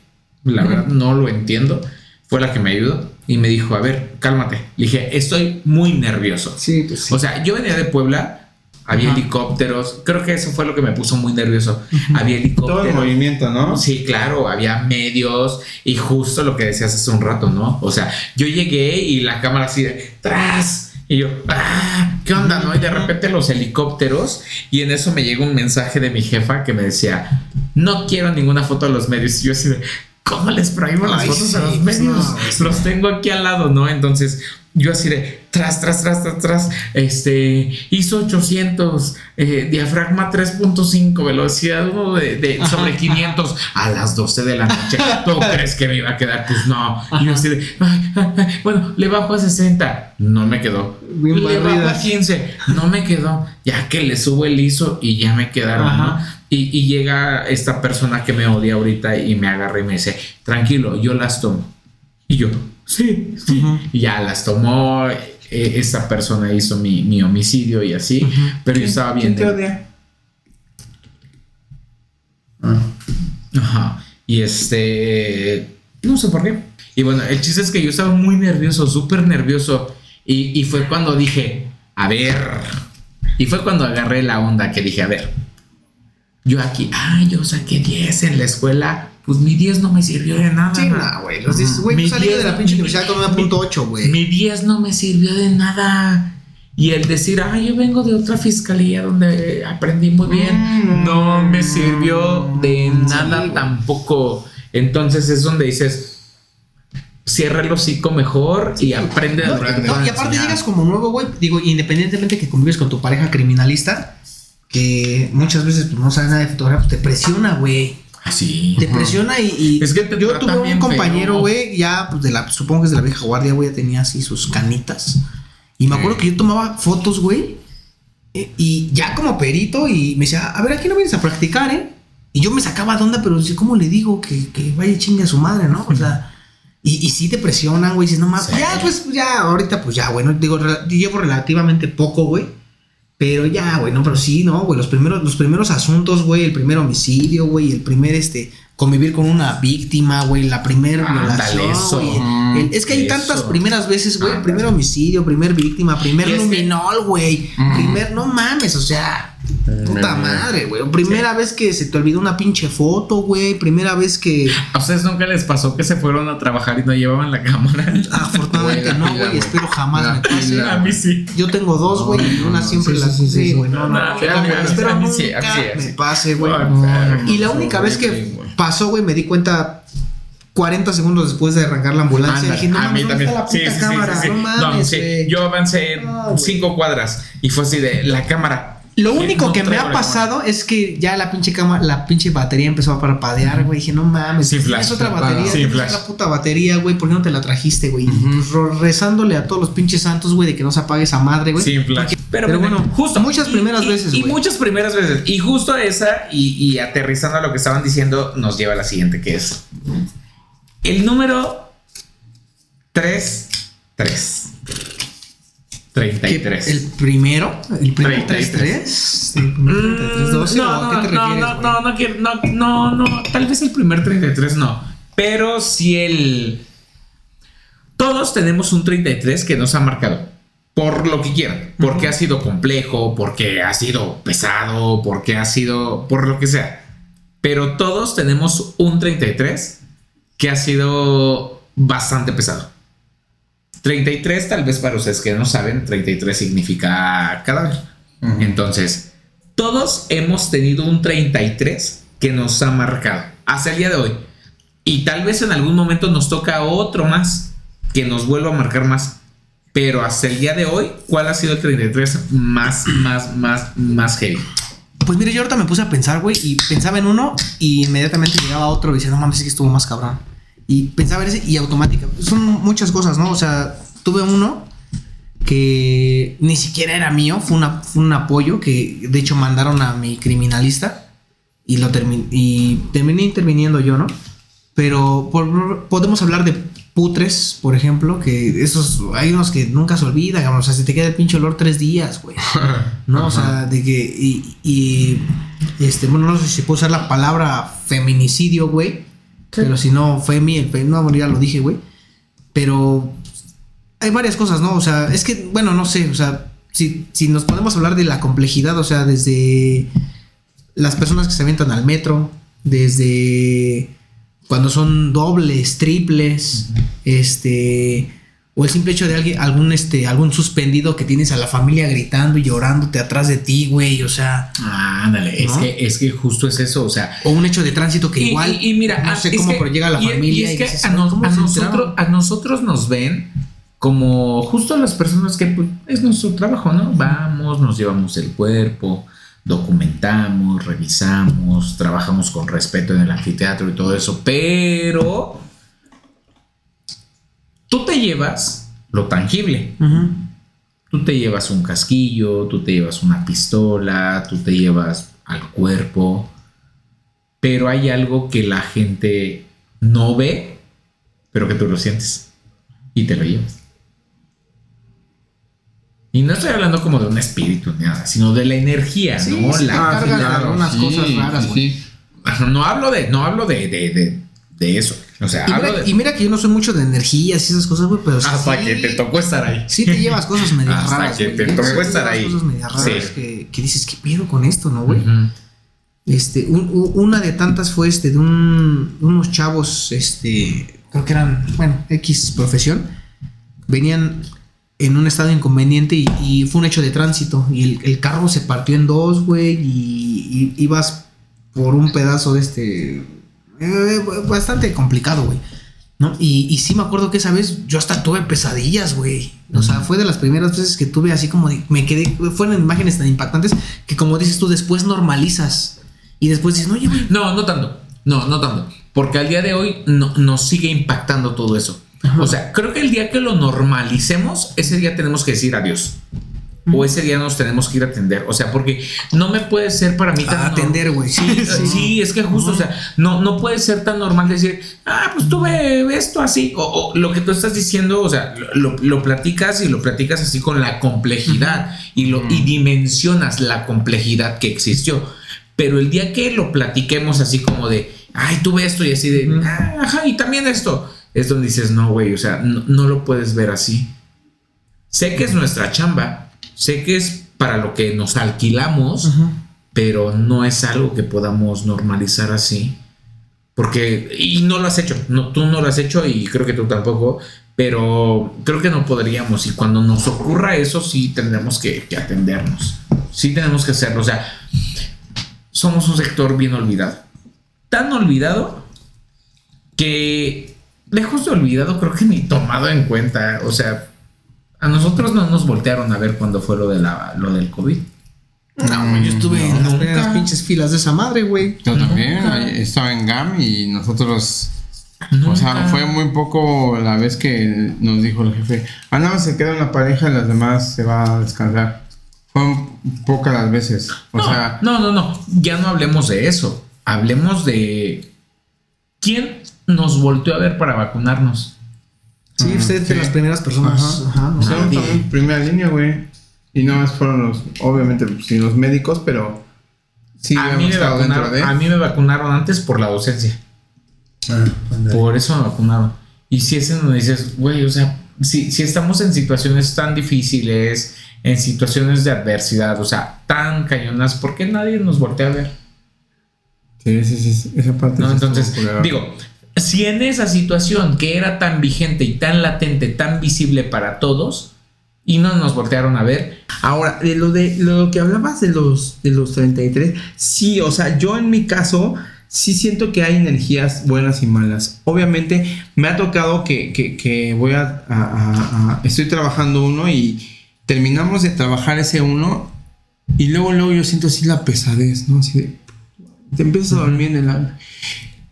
la verdad no lo entiendo, fue la que me ayudó y me dijo, a ver, cálmate. Le dije, estoy muy nervioso.
Sí, pues sí.
O sea, yo venía de Puebla, había
Ajá.
helicópteros, creo que eso fue lo que me puso muy nervioso. Había helicópteros.
Todo el movimiento, ¿no?
Sí, claro, había medios y justo lo que decías hace un rato, ¿no? O sea, yo llegué y la cámara así de tras y yo, ah, ¿qué onda, no? Y de repente los helicópteros y en eso me llega un mensaje de mi jefa que me decía, no quiero ninguna foto de los medios y yo así de, ¿Cómo les prohíbo las
Ay,
fotos a
sí,
los
pues,
medios?
no,
los tengo aquí al lado, ¿no? Entonces, yo así de tras, tras, tras, tras, tras, este, ISO 800, eh, diafragma 3.5, velocidad uno de, de sobre 500 a las 12 de la noche. ¿Tú (laughs) crees que me iba a quedar? Pues no. Y yo así de, ay, ay, bueno, le bajo a 60, no me quedó.
Bien
le bajo a
barridas.
15, no me quedó. Ya que le subo el ISO y ya me quedaron, ¿no? Y, y llega esta persona que me odia ahorita y me agarra y me dice, tranquilo, yo las tomo. Y yo, sí, sí. Y ya las tomó, eh, esta persona hizo mi, mi homicidio y así, pero yo estaba bien.
¿Quién te odia?
Ajá. Y este, no sé por qué. Y bueno, el chiste es que yo estaba muy nervioso, súper nervioso. Y, y fue cuando dije, a ver. Y fue cuando agarré la onda que dije, a ver. Yo aquí, ah, yo saqué 10 en la escuela. Pues mi 10 no me sirvió de nada.
Sí, no, güey. Los dices, güey,
Mi
tú salí de la pinche universidad con una punto ocho, güey.
Mi 10 no me sirvió de nada. Y el decir, ah, yo vengo de otra fiscalía donde aprendí muy bien,
Mm.
no me sirvió de
Sí,
nada
güey.
tampoco. Entonces es donde dices, cierra el hocico mejor y aprende de
No,
te
no, y
a
aparte
enseñar.
llegas como nuevo, güey. Digo, independientemente que convives con tu pareja criminalista, que muchas veces pues, no sabe nada de fotografía, pues, te presiona, güey.
Así.
Te presiona y, y
Es que te
yo tuve un compañero, güey, ya pues de la, supongo que es de la vieja guardia, güey, ya tenía así sus canitas. Y me acuerdo que yo tomaba fotos, güey, eh, y ya como perito y me decía, a ver, aquí no vienes a practicar, ¿eh? Y yo me sacaba de onda, pero ¿cómo le digo que, que vaya y chingue a su madre, no? O sea, y, y sí te presionan, güey, dices, no
Sí.
ya, pues ya, ahorita, pues ya, bueno, digo, llevo relativamente poco, güey. Pero ya, güey, no, pero sí, no, güey, los primeros, los primeros asuntos, güey, el primer homicidio, güey, el primer, este, convivir con una víctima, güey, la primera violación,
eso.
güey. el- es que hay tantas primeras veces, güey, primer homicidio, primer víctima, primer luminol, güey, primer, no mames, o sea, puta madre, güey, primera vez que se te olvidó una pinche foto, güey, primera vez que,
¿A ustedes nunca les pasó que se fueron a trabajar y no llevaban la cámara?
afortunadamente
Güey, la
no, güey, espero jamás
La
me pase.
pila.
a mí sí.
Yo tengo dos, güey, y
No,
una
no,
siempre
sí,
la
sí, sí, sí,
güey.
sí.
No, no,
No,
espero, me pase, güey.
No.
Y la única vez que pasó, güey, me di cuenta 40 segundos después de arrancar la ambulancia.
Ándale,
dije, no
a mí
¿dónde
también.
está la
Sí,
puta
sí,
cámara?
sí, sí.
No
No,
mames.
Yo avancé
No, güey.
cinco cuadras y fue así de la cámara.
Lo único
no
que me ha pasado es que ya la pinche cama, la pinche batería empezó a parpadear, güey. Dije, no mames,
Sin
tienes
flash,
otra
sin
batería,
Sin flash.
otra puta batería, güey. ¿Por qué no te la trajiste, güey? Ro- rezándole a todos los pinches santos, güey, de que no se apague esa madre, güey.
Sin flash.
Porque- pero, bueno,
justo.
muchas
Y-
primeras
y-
veces,
Y
güey.
muchas primeras veces. Y justo esa, y, y aterrizando a lo que estaban diciendo, nos lleva a la siguiente, que es el número 3, 3.
Que
33.
El primero, el primer
33.
33. El primer 33, 12,
Mm, no,
¿o a qué te
no,
refieres,
no,
güey?
no, no, quiero- no, no, no, tal vez el primer 33 no, pero si el... Todos tenemos un 33 que nos ha marcado, por lo que quieran, porque ha sido complejo, porque ha sido pesado, porque ha sido, por lo que sea, pero todos tenemos un 33 que ha sido bastante pesado. 33, tal vez para ustedes que no saben, 33 significa cadáver.
Ujú.
Entonces, todos hemos tenido un 33 que nos ha marcado hasta el día de hoy. Y tal vez en algún momento nos toca otro más que nos vuelva a marcar más. Pero hasta el día de hoy, ¿cuál ha sido el 33 más, más, más, más heavy?
Pues mire, yo ahorita me puse a pensar, güey, y pensaba en uno y inmediatamente llegaba otro y decía, no mames, es que estuvo más cabrón. Y pensaba en ese y automática. Son muchas cosas, ¿no? O sea, tuve uno que ni siquiera era mío, fue, una, fue un apoyo que de hecho mandaron a mi criminalista y lo terminé y terminé interviniendo yo, ¿no? Pero por- podemos hablar de putres, por ejemplo, que esos hay unos que nunca se olvidan, o sea, se te queda el pinche olor tres días, güey. (laughs) ¿no? O sea, de que. Y, y, este, bueno, no sé si puedo usar la palabra feminicidio, güey. Pero si no, femi, el fe- no, ya lo dije, güey. Pero hay varias cosas, ¿no? O sea, es que, bueno, no sé, o sea, si, si nos podemos hablar de la complejidad, o sea, desde las personas que se avientan al metro, desde cuando son dobles, triples, este, O el simple hecho de alguien, algún, este, algún suspendido que tienes a la familia gritando y llorándote atrás de ti, güey. O sea.
Ah, ándale, es, que, es que justo es eso, o sea.
O un hecho de tránsito que
Y-
igual.
y, y mira,
no
ah,
sé cómo,
que-
pero llega la
y-
familia.
Y es que
dices,
a,
"Ay,
nos-
¿cómo
a
se
nosotros,
enteraron?".
a nosotros nos ven como justo las personas que pues, es nuestro trabajo, ¿no? Vamos, nos llevamos el cuerpo, documentamos, revisamos, trabajamos con respeto en el anfiteatro y todo eso, pero tú te llevas lo tangible. Tú te llevas un casquillo, tú te llevas una pistola, tú te llevas al cuerpo, pero hay algo que la gente no ve, pero que tú lo sientes y te lo llevas. Y no estoy hablando como de un espíritu ni nada, sino de la energía,
Sí,
¿no?
sí,
La-
cargas de algunas cosas raras,
sí,
no hablo de, no hablo de, de, de, de eso. O sea,
Y
hablo
mira,
de.
y mira que yo no soy mucho de energías y esas cosas, güey, pero
hasta
sí-
que te tocó estar ahí.
Sí te llevas cosas medio
Hasta
raras.
que
güey.
te tocó estar ahí.
cosas medio raras
Sí.
que, que dices, ¿qué pedo con esto, no, güey? Este, un- una de tantas fue este, de un, unos chavos, este, creo que eran, bueno, X profesión, venían en un estado inconveniente y, y fue un hecho de tránsito y el, el carro se partió en dos, güey, y, y ibas por un pedazo de este, bastante complicado, güey. ¿No? Y, y sí me acuerdo que esa vez yo hasta tuve pesadillas, güey. O sea, fue de las primeras veces que tuve así como de- me quedé, fueron imágenes tan impactantes que como dices tú, después normalizas. Y después dices, no, oye, güey.
No, no tanto. No, no tanto. Porque al día de hoy no- nos sigue impactando todo eso. O sea, creo que el día que lo normalicemos, ese día tenemos que decir adiós. O ese día nos tenemos que ir a atender. O sea, porque no me puede ser para mí tan.
A atender, güey.
Sí, sí, es que justo, o sea, no, no puede ser tan normal decir, ah, pues tuve esto así. O, o lo que tú estás diciendo, o sea, lo, lo platicas y lo platicas así con la complejidad y, lo, y dimensionas la complejidad que existió. Pero el día que lo platiquemos así como de, ay, tuve esto y así de, "Ah, ajá, y también esto, es donde dices, no, güey, o sea, no, no lo puedes ver así. Sé que es nuestra chamba, sé que es para lo que nos alquilamos, pero no es algo que podamos normalizar así. Porque, y no lo has hecho, no, tú no lo has hecho y creo que tú tampoco, pero creo que no podríamos y cuando nos ocurra eso sí tendremos que, que atendernos, sí tenemos que hacerlo, o sea, somos un sector bien olvidado, tan olvidado que lejos de olvidado creo que ni tomado en cuenta, o sea, a nosotros no nos voltearon a ver cuando fue lo, de la, lo del COVID.
No, yo estuve en las pinches filas de esa madre, güey.
Yo también
Nunca.
estaba en GAM y nosotros, o sea, fue muy poco la vez que nos dijo el jefe, ah, no, se queda una pareja y las demás se va a descansar. Fueron pocas las veces, o
no,
sea,
no, no, no, ya no hablemos de eso. Hablemos de quién nos volteó a ver para vacunarnos.
Sí,
Mm,
usted es de
sí.
las primeras personas.
Ajá.
Ajá, ¿no?
nosotros
nadie.
también primera línea, güey. Y no más fueron los, obviamente, pues, sin los médicos, pero sí
a, mí me
estado dentro
vacunaron,
de.
a mí me vacunaron antes por la docencia.
Ah,
Por eso me vacunaron. Y si es en donde dices, güey, o sea, si, si estamos en situaciones tan difíciles, en situaciones de adversidad, o sea, tan cañonas, ¿por qué nadie nos voltea a ver?
Sí, sí, sí, sí, esa parte.
¿no?
sí
Entonces, digo, si en esa situación que era tan vigente y tan latente, tan visible para todos, y no nos voltearon a ver,
Ahora, de lo de lo que hablabas de los de los 33, sí, o sea, yo en mi caso sí siento que hay energías buenas y malas. Obviamente me ha tocado que, que- que voy a, a- estoy trabajando uno y terminamos de trabajar ese uno y luego luego yo siento así la pesadez, ¿no? Así de te empiezas a dormir en el alma.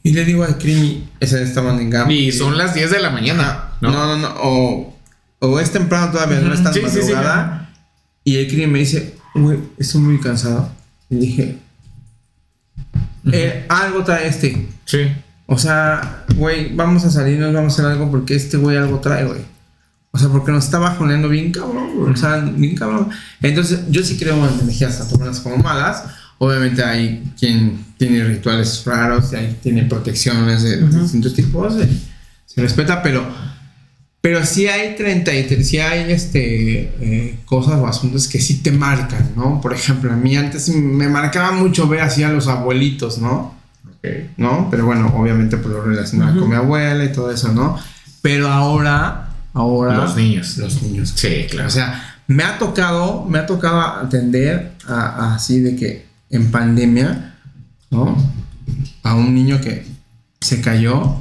Y le digo a Crimi, ese estaban en Gama.
y son las 10 de la mañana,
No,
¿no?
no, no, o, o es temprano todavía, no es tan
sí, sí, sí,
madrugada. Y el Crimi me dice, güey, estoy muy cansado. Y dije, eh, algo trae este.
Sí.
O sea, güey, vamos a salirnos, vamos a hacer algo porque este güey algo trae, güey. O sea, porque nos está bajoneando bien cabrón, güey. O sea, bien cabrón. Entonces, yo sí creo en energías tanto buenas como malas. Obviamente hay quien tiene rituales raros, y hay, tiene protecciones de distintos tipos. eh, se respeta, pero pero sí hay 33, sí hay este, eh, cosas o asuntos que sí te marcan, ¿no? Por ejemplo, a mí antes me marcaba mucho ver así a los abuelitos, ¿no? ¿No? Pero bueno, obviamente por lo relacionado con mi abuela y todo eso, ¿no? Pero ahora ahora
Los niños.
Los niños.
Sí, claro.
O sea, me ha tocado, me ha tocado atender así de que en pandemia, ¿no? A un niño que se cayó,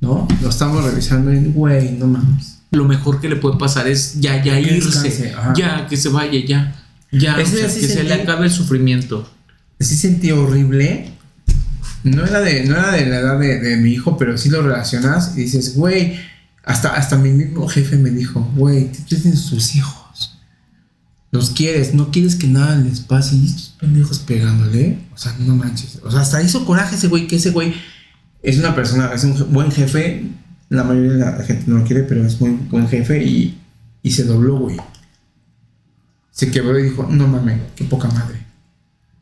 ¿no? Lo estamos revisando y, güey, no mames.
lo mejor que le puede pasar es ya, ya
Que
irse.
descanse.
Ya, que se vaya, ya. Ya,
Ese
o sea,
sí
que se le acabe el sufrimiento.
Sí sentí horrible. No era de, no era de la edad de, de mi hijo, pero sí lo relacionas y dices, güey, hasta, hasta mi mismo jefe me dijo, güey, tú tienes tus hijos. Los quieres, no quieres que nada les pase y estos pendejos pegándole. O sea, no manches. O sea, hasta hizo coraje ese güey, que ese güey es una persona, es un buen jefe. La mayoría de la gente no lo quiere, pero es muy buen jefe y, y se dobló, güey. Se quebró y dijo, no mames, qué poca madre.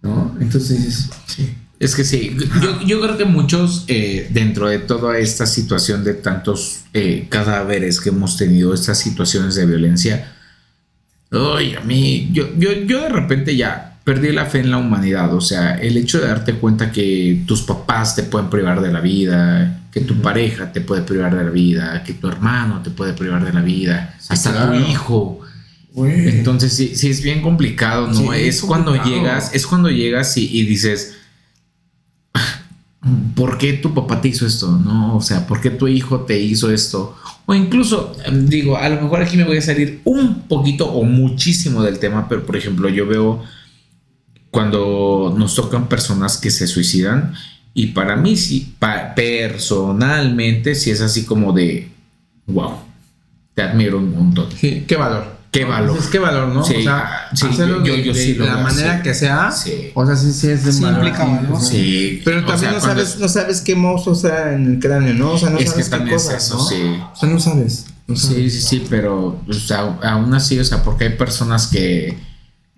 ¿No? Entonces dices, sí.
Es que sí, yo, yo creo que muchos eh, dentro de toda esta situación de tantos eh, cadáveres que hemos tenido, estas situaciones de violencia, ay, a mí, yo, yo, yo de repente ya perdí la fe en la humanidad, o sea, el hecho de darte cuenta que tus papás te pueden privar de la vida, que tu pareja te puede privar de la vida, que tu hermano te puede privar de la vida, hasta
claro.
tu hijo. Entonces sí, sí es bien complicado, ¿no?
Sí,
es
es
cuando llegas, es cuando llegas y, y dices, ¿por qué tu papá te hizo esto? ¿No? O sea, ¿por qué tu hijo te hizo esto? O incluso, em, digo, a lo mejor aquí me voy a salir un poquito o muchísimo del tema, pero por ejemplo, yo veo cuando nos tocan personas que se suicidan y para mí sí, pa- personalmente sí es así como de, wow, te admiro un montón.
Sí, qué valor.
Qué valor.
Es qué valor, ¿no?
Sí,
o sea,
sí,
hacerlo
yo-
de,
yo
de
sí lo
la
veo
manera que sea.
Sí.
O sea, sí, sí es de
Sí
valor.
implica valor.
Sí,
Pero
o
también
sea,
no
cuando-
sabes, no sabes qué monstruo está en el cráneo, ¿no? O sea, no
Es que
sabes qué
también es eso,
¿no?
sí.
O sea, no sabes. no
Sí,
sabes.
sí, sí, pero o sea, aún así, o sea, porque hay personas que,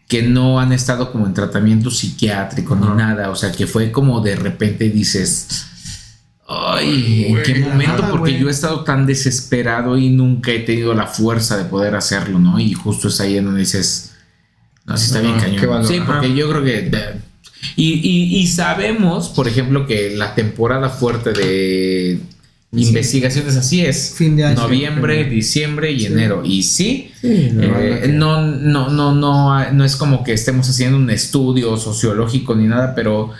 que no han estado como en tratamiento psiquiátrico ni nada, o sea, que fue como de repente dices, ay, ¿en qué momento?
nada,
Porque
güey.
yo he estado tan desesperado y nunca he tenido la fuerza de poder hacerlo, ¿no? Y justo es ahí en donde dices, no, sí está bien cañón. Sí, porque yo creo que... y, y- y sabemos, por ejemplo, que la temporada fuerte de investigaciones así es
Fin de año.
noviembre, diciembre y enero. Y sí,
Sí,
eh,
que-
no, no, no, no, no es como que estemos haciendo un estudio sociológico ni nada, pero,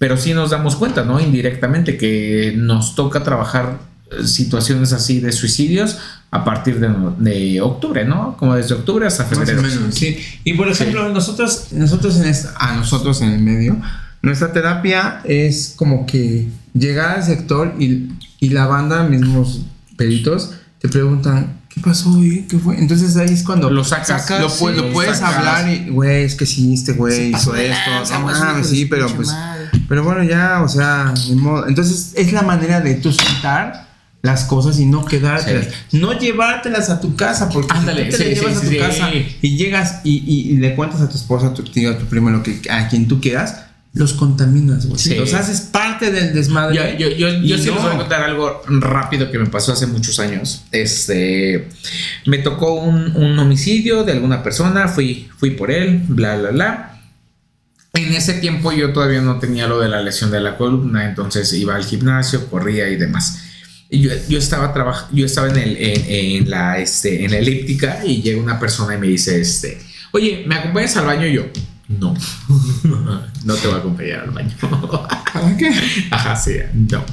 pero sí nos damos cuenta, ¿no? Indirectamente que nos toca trabajar eh, situaciones así de suicidios a partir de, no- de octubre, ¿no? Como desde octubre hasta
Más o
febrero.
menos, sí. Y por ejemplo, nosotros, nosotros en esta, a nosotros en el medio, nuestra terapia es como que llegar al sector y, y la banda, mismos peritos, te preguntan, ¿qué pasó, güey? ¿Qué fue? Entonces ahí es cuando
Lo sacas,
lo,
sí,
pu- lo puedes
sacas.
hablar y, güey, es que sí, este güey hizo esto. No sí, pero pues, pero bueno, ya, o sea, ni modo. Entonces es la manera de tú soltar las cosas y no quedártelas. No llevártelas a tu casa, porque
Ándale,
si tú te
sí,
las llevas
sí,
a tu
sí.
casa y llegas y, y- y le cuentas a tu esposa, a tu tío, a tu primo, lo que, a quien tú quieras, los contaminas, güey.
Sí.
Los haces parte del desmadre.
Yo, yo, yo, yo sí
no.
les voy a contar algo rápido que me pasó hace muchos años. Este, me tocó un, un homicidio de alguna persona, fui, fui por él, bla, bla, bla. En ese tiempo yo todavía no tenía lo de la lesión de la columna, entonces iba al gimnasio, corría y demás. Yo, yo estaba yo estaba en, el, en, en la, este, en la elíptica y llega una persona y me dice, este, oye, ¿me acompañas al baño? Y yo, no, (laughs) no te voy a acompañar al baño.
¿Para qué? (laughs)
Ajá, sí, no.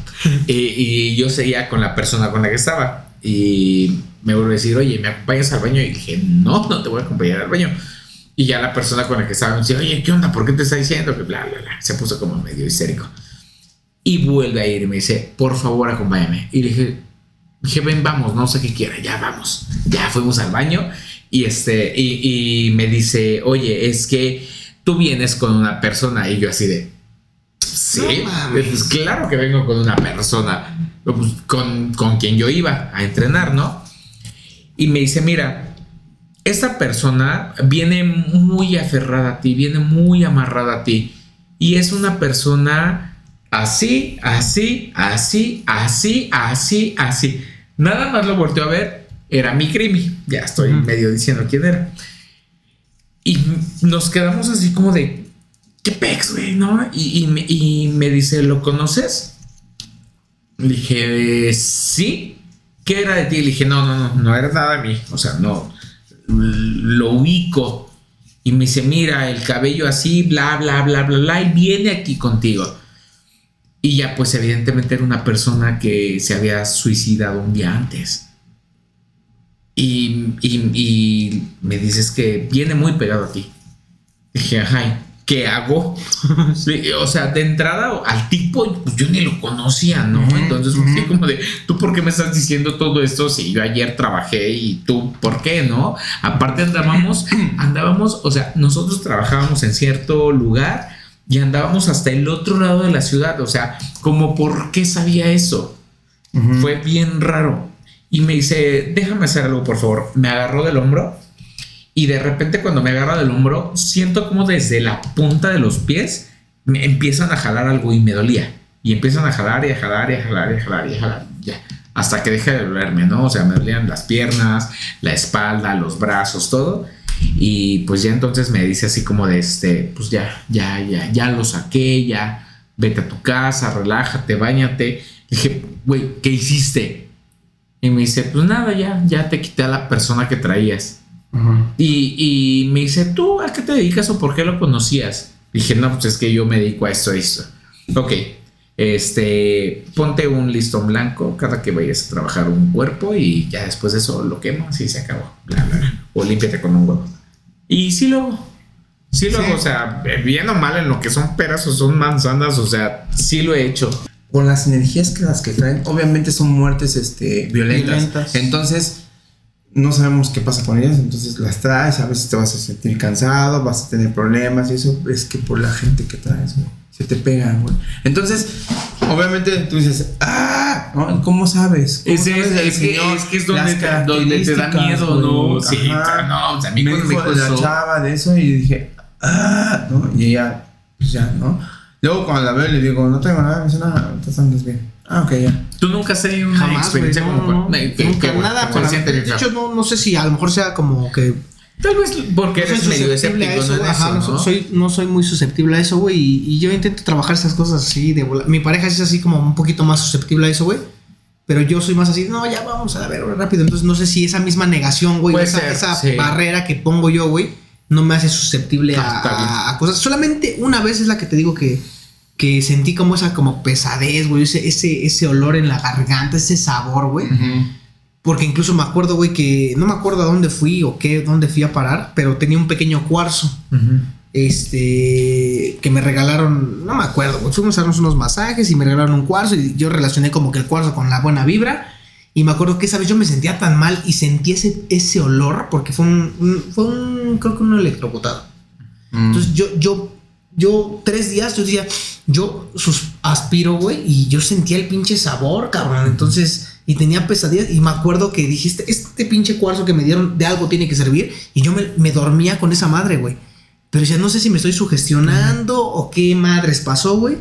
Y, y yo seguía con la persona con la que estaba. Y me vuelve a decir, oye, ¿me acompañas al baño? Y dije, no, no te voy a acompañar al baño. Y ya la persona con la que estaba me dice, oye, ¿qué onda? ¿Por qué te está diciendo? Que bla, bla, bla. Se puso como medio histérico. Y vuelve a ir y me dice, por favor, acompáñame. Y le dije, dije, ven, vamos, no sé qué quiera, ya vamos. Ya fuimos al baño. Y este, y, y me dice, oye, es que tú vienes con una persona. Y yo así de, Sí,
No mames.
pues claro que vengo con una persona pues, con, con quien yo iba a entrenar, ¿no? Y me dice, mira, esta persona viene muy aferrada a ti, viene muy amarrada a ti. Y es una persona así, así, así, así, así, así. Nada más lo volteó a ver, era mi crimi. Ya estoy medio diciendo quién era. Y nos quedamos así como de, ¿qué pex, güey? ¿No? Y, y me, y me dice, ¿lo conoces? Le dije, sí. ¿qué era de ti? Le dije, no, no, no, no era nada de mí. O sea, no, lo ubico. Y me dice, mira, el cabello así, bla, bla, bla, bla, bla, y viene aquí contigo. Y ya, pues evidentemente era una persona que se había suicidado un día antes. Y, y, me dices que viene muy pegado a ti. Dije, ay, ¿qué hago? (laughs) o sea, de entrada al tipo, yo ni lo conocía, ¿no? Entonces, como de, ¿tú por qué me estás diciendo todo esto si yo ayer trabajé y tú, ¿por qué, no? Aparte andábamos, (clears throat) andábamos, o sea, nosotros trabajábamos en cierto lugar y andábamos hasta el otro lado de la ciudad, o sea, como, ¿por qué sabía eso? Fue bien raro. Y me dice, déjame hacer algo, por favor. Me agarró del hombro y de repente cuando me agarra del hombro, siento como desde la punta de los pies me empiezan a jalar algo y me dolía. Y empiezan a jalar y a jalar y a jalar y a jalar y a jalar. Hasta que deje de dolerme, ¿no? O sea, me dolían las piernas, la espalda, los brazos, todo. Y pues ya entonces me dice así como de este, pues ya, ya, ya, ya lo saqué, ya, vete a tu casa, relájate, bañate. dije, güey, ¿qué hiciste? Y me dice, pues nada, ya, ya te quité a la persona que traías y, me dice, ¿tú a qué te dedicas o por qué lo conocías? Dije, no, pues es que yo me dedico a esto, a esto. Ok, este, ponte un listón blanco cada que vayas a trabajar un cuerpo y ya después de eso lo quemas y se acabó. O límpiate con un huevo. Y sí luego, sí luego, o sea, bien o mal en lo que son peras o son manzanas, o sea, sí lo he hecho.
Con las energías que las que traen, obviamente son muertes este, violentas. Entonces, no sabemos qué pasa con ellas, entonces las traes, a veces te vas a sentir cansado, vas a tener problemas y eso es que por la gente que traes, güey, se te pegan, güey. Entonces, obviamente tú dices, ah, ¿no? ¿cómo sabes?
es, que, es, que, es donde, te, da miedo, ¿no? Sí, no, o sea, a mí
me dijo la chava de eso y dije, ah, ¿no? Y ella, pues ya, ¿no? Luego cuando la veo le digo, no tengo nada, me dice, nada, estás bien. Ah, ok, ya.
¿Tú nunca has tenido una experiencia como
no, nunca nada con De hecho, no, no sé si a lo mejor sea como que
Tal vez porque no eres medio escéptico eso, en
ajá, ¿no? soy, no soy muy susceptible a eso, güey. Y, yo intento trabajar esas cosas así de Mi pareja es así como un poquito más susceptible a eso, güey. Pero yo soy más así, no, ya vamos a ver rápido. Entonces no sé si esa misma negación, güey, esa, esa barrera que pongo yo, güey, no me hace susceptible a, a, cosas. Solamente una vez es la que te digo que que sentí como esa como pesadez, güey, ese, ese, olor en la garganta, ese sabor, güey. Porque incluso me acuerdo, güey, que no me acuerdo a dónde fui o qué, dónde fui a parar, pero tenía un pequeño cuarzo. Este, que me regalaron, no me acuerdo, güey, fuimos a darnos unos masajes y me regalaron un cuarzo y yo relacioné como que el cuarzo con la buena vibra. Y me acuerdo que esa vez yo me sentía tan mal y sentí ese, ese olor porque fue un, fue un, creo que un electrocutado. Mm. Entonces yo, yo yo tres días, yo decía, yo sus, aspiro, güey, y yo sentía el pinche sabor, cabrón. Entonces, y tenía pesadillas, y me acuerdo que dijiste, este pinche cuarzo que me dieron de algo tiene que servir, y yo me, dormía con esa madre, güey. Pero ya no sé si me estoy sugestionando o qué madres pasó, güey.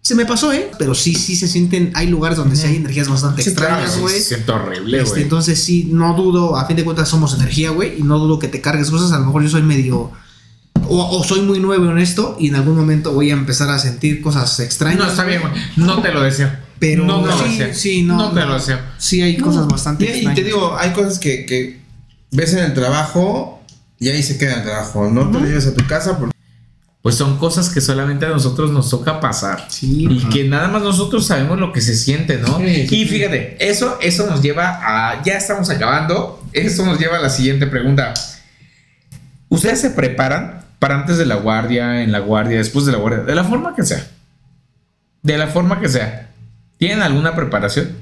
Se me pasó, ¿eh? Pero sí, sí se sienten. Hay lugares donde sí hay energías bastante extrañas, güey. Se
siente horrible, este, güey.
entonces, sí, no dudo. A fin de cuentas, somos energía, güey. Y no dudo que te cargues cosas. A lo mejor yo soy medio o, soy muy nuevo en esto y en algún momento voy a empezar a sentir cosas extrañas.
No, está bien, güey. No te lo deseo.
Pero
no,
sí, sí, no,
no te lo deseo.
Sí, hay cosas bastante
y, extrañas. Y te digo, hay cosas que, que, ves en el trabajo y ahí se queda el trabajo. No te lleves a tu casa porque
pues son cosas que solamente a nosotros nos toca pasar. Sí, y que nada más nosotros sabemos lo que se siente, ¿no? y fíjate, eso, eso nos lleva a. Ya estamos acabando. Eso nos lleva a la siguiente pregunta. ¿Ustedes se preparan para antes de la guardia, en la guardia, después de la guardia, de la forma que sea. De la forma que sea. ¿Tienen alguna preparación?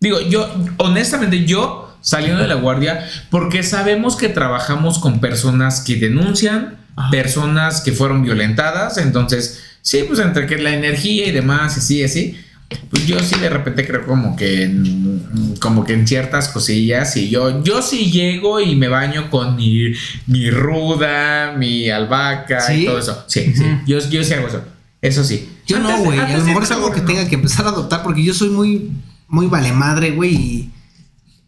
Digo, yo, honestamente, yo saliendo de la guardia, porque sabemos que trabajamos con personas que denuncian, personas que fueron violentadas, entonces, sí, pues entre que la energía y demás, y así, así, pues yo sí de repente creo como que en, como que en ciertas cosillas y yo yo sí llego y me baño con mi, mi ruda, mi albahaca y todo eso. Sí, sí. Yo, yo sí hago eso. Eso sí.
Yo no, güey. A lo mejor es algo que tenga que empezar a adoptar porque yo soy muy muy vale madre, güey, y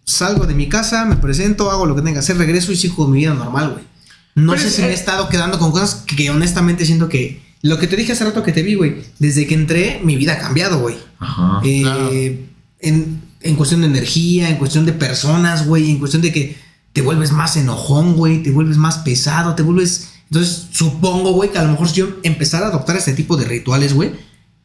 salgo de mi casa, me presento, hago lo que tenga que hacer, regreso y sigo con mi vida normal, güey. No sé si me he estado quedando con cosas que honestamente siento que lo que te dije hace rato que te vi, güey. Desde que entré, mi vida ha cambiado, güey. Ajá. Eh, en, en cuestión de energía, en cuestión de personas, güey, en cuestión de que te vuelves más enojón, güey, te vuelves más pesado, te vuelves... Entonces, supongo, güey, que a lo mejor si yo empezara a adoptar este tipo de rituales, güey,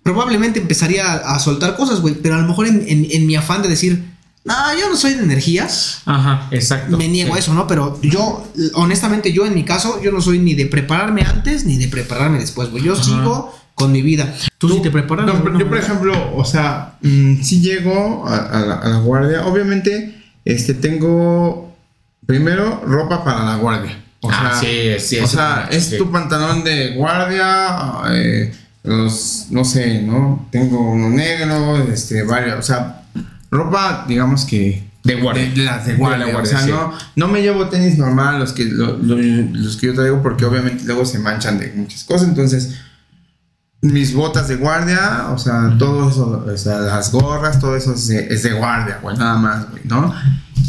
probablemente empezaría a, a soltar cosas, güey, pero a lo mejor en, en- en mi afán de decir, no, yo no soy de energías,
Ajá, exacto.
me niego
Sí.
a eso, ¿no? Pero yo, honestamente, yo en mi caso, yo no soy ni de prepararme antes ni de prepararme después, güey. Yo
Ajá.
sigo con mi vida. Tú, sí te preparas.
No, yo, por ejemplo, o sea, mm, si llego a, a la, a la guardia, obviamente, este, tengo primero ropa para la guardia. O
Ah,
sea,
sí, sí,
o sea, es
sí.
tu pantalón de guardia, eh, los, no sé, ¿no? Tengo uno negro, este, varios, o sea, ropa, digamos que
De guardia.
de, las de
De la
guardia, o sea,
sí.
no, no me llevo tenis normal, los que, lo- lo- los que yo traigo, porque obviamente luego se manchan de muchas cosas, entonces mis botas de guardia, o sea, todo eso, o sea, las gorras, todo eso es de, es de guardia, güey, nada más, güey, ¿no?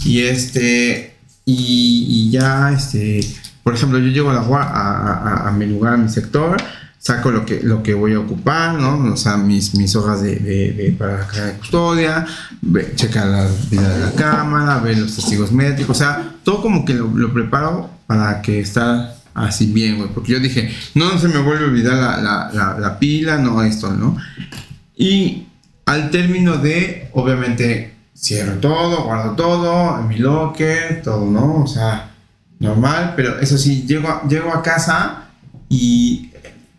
Y este, y, y ya, este, por ejemplo, yo llego a, la, a, a- a mi lugar, a mi sector, saco lo que, lo que voy a ocupar, ¿no? O sea, mis, mis hojas de, de- de- para la custodia, ve- checa la vida de la cámara, ver los testigos médicos, o sea, todo como que lo, preparo para que está así bien, güey, porque yo dije, no se me vuelve a olvidar la, la- la- la pila, no esto, ¿no? Y al término de, obviamente, cierro todo, guardo todo, en mi locker, todo, ¿no? O sea, normal, pero eso sí, llego llego a casa y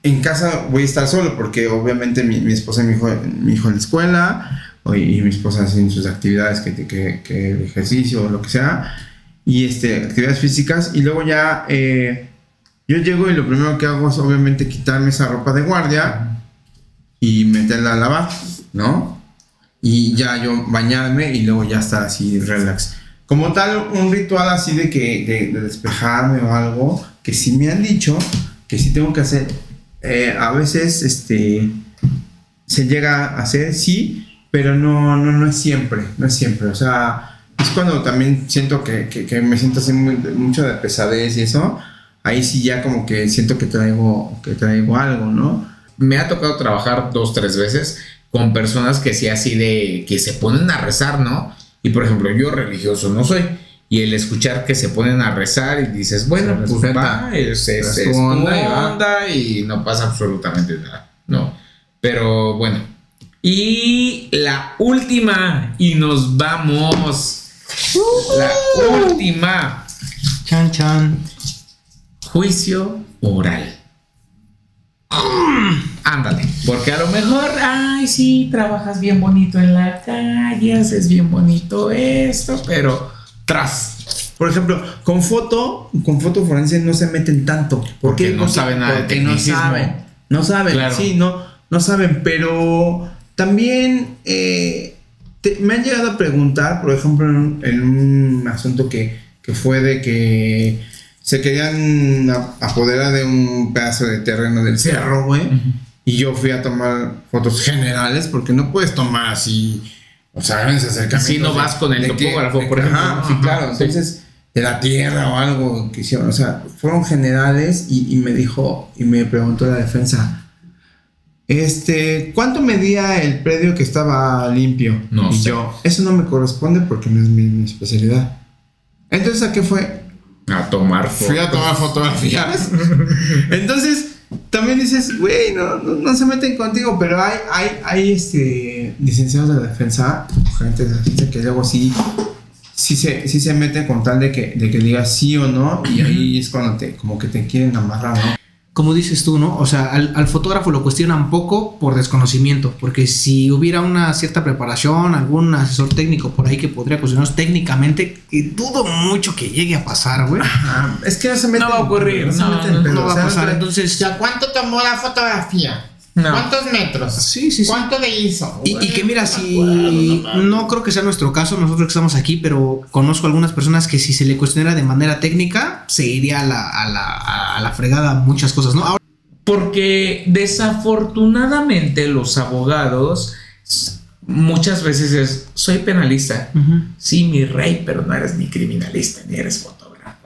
en casa voy a estar solo porque obviamente mi, mi esposa y mi hijo, mi hijo en la escuela o- y mi esposa haciendo sus actividades, que, que, que el ejercicio o lo que sea, y este, actividades físicas, y luego ya eh, yo llego y lo primero que hago es obviamente quitarme esa ropa de guardia y meterla a lavar, ¿no? Y ya yo bañarme y luego ya estar así relax. Como tal, un ritual así de que de, de despejarme o algo, que sí me han dicho que sí tengo que hacer. Eh, a veces este se llega a hacer, sí, pero no, no, no es siempre, no es siempre. O sea, es cuando también siento que, que, me siento así mucho de pesadez y eso. Ahí sí ya como que siento que traigo, que traigo algo, ¿no?
Me ha tocado trabajar dos, tres veces con personas que sí así de que se ponen a rezar, ¿no? Y por ejemplo, yo religioso no soy. Y el escuchar que se ponen a rezar y dices, bueno,
Se
pues va, es, es-
Es onda y va.
onda y no pasa absolutamente nada, ¿no? Pero bueno. Y la última, y nos vamos. La última,
Chan, chan.
juicio oral. Ándale, porque a lo mejor, ay, sí, trabajas bien bonito en la calle, haces bien bonito esto, pero tras.
Por ejemplo, con foto, con foto forense no se meten tanto. ¿Por
Porque no saben nada de
porque no
tecnicismo.
saben. No saben,
Claro.
sí, no, no saben, pero también eh, te- me han llegado a preguntar, por ejemplo, en un, en un asunto que, que fue de que se querían apoderar de un pedazo de terreno del cerro, güey. Y yo fui a tomar fotos generales porque no puedes tomar así, o sea, grandes acercamientos.
Si no vas con el topógrafo, por ejemplo,
Ajá, sí, claro. Entonces, de la tierra o algo que hicieron, o sea, fueron generales y, y me dijo, y me preguntó la defensa, este, ¿cuánto medía el predio que estaba limpio?
No
y
sé.
yo, eso no me corresponde porque no es mi, mi especialidad. Entonces, ¿a qué fue?
A tomar fotos.
Fui a tomar fotografías. (laughs) Entonces, también dices, güey, no, no, no se meten contigo, pero hay, hay, hay este, licenciados de la defensa, gente de la defensa que luego sí, sí, se, sí se meten con tal de que, de que digas sí o no, y ahí es cuando te, como que te quieren amarrar, ¿no?
Como dices tú, ¿no? O sea, al, al fotógrafo lo cuestionan poco por desconocimiento, porque si hubiera una cierta preparación, algún asesor técnico por ahí que podría cuestionarnos técnicamente, dudo mucho que llegue a pasar, güey.
Ah, es que no se meten
No va a ocurrir,
se
no, no,
No va a pasar, entonces...
Ya, ¿cuánto tomó la fotografía?
No.
¿Cuántos metros?
Sí, sí, sí.
¿Cuánto le hizo?
Y, y que mira, si
acuerdo, no
no creo que sea nuestro caso, nosotros que estamos aquí, pero conozco algunas personas que si se le cuestionara de manera técnica, se iría a la, a la, a la fregada muchas cosas, ¿no? Ahora,
Porque desafortunadamente los abogados muchas veces es, soy penalista. Sí, mi rey, pero no eres ni criminalista, ni eres fotógrafo.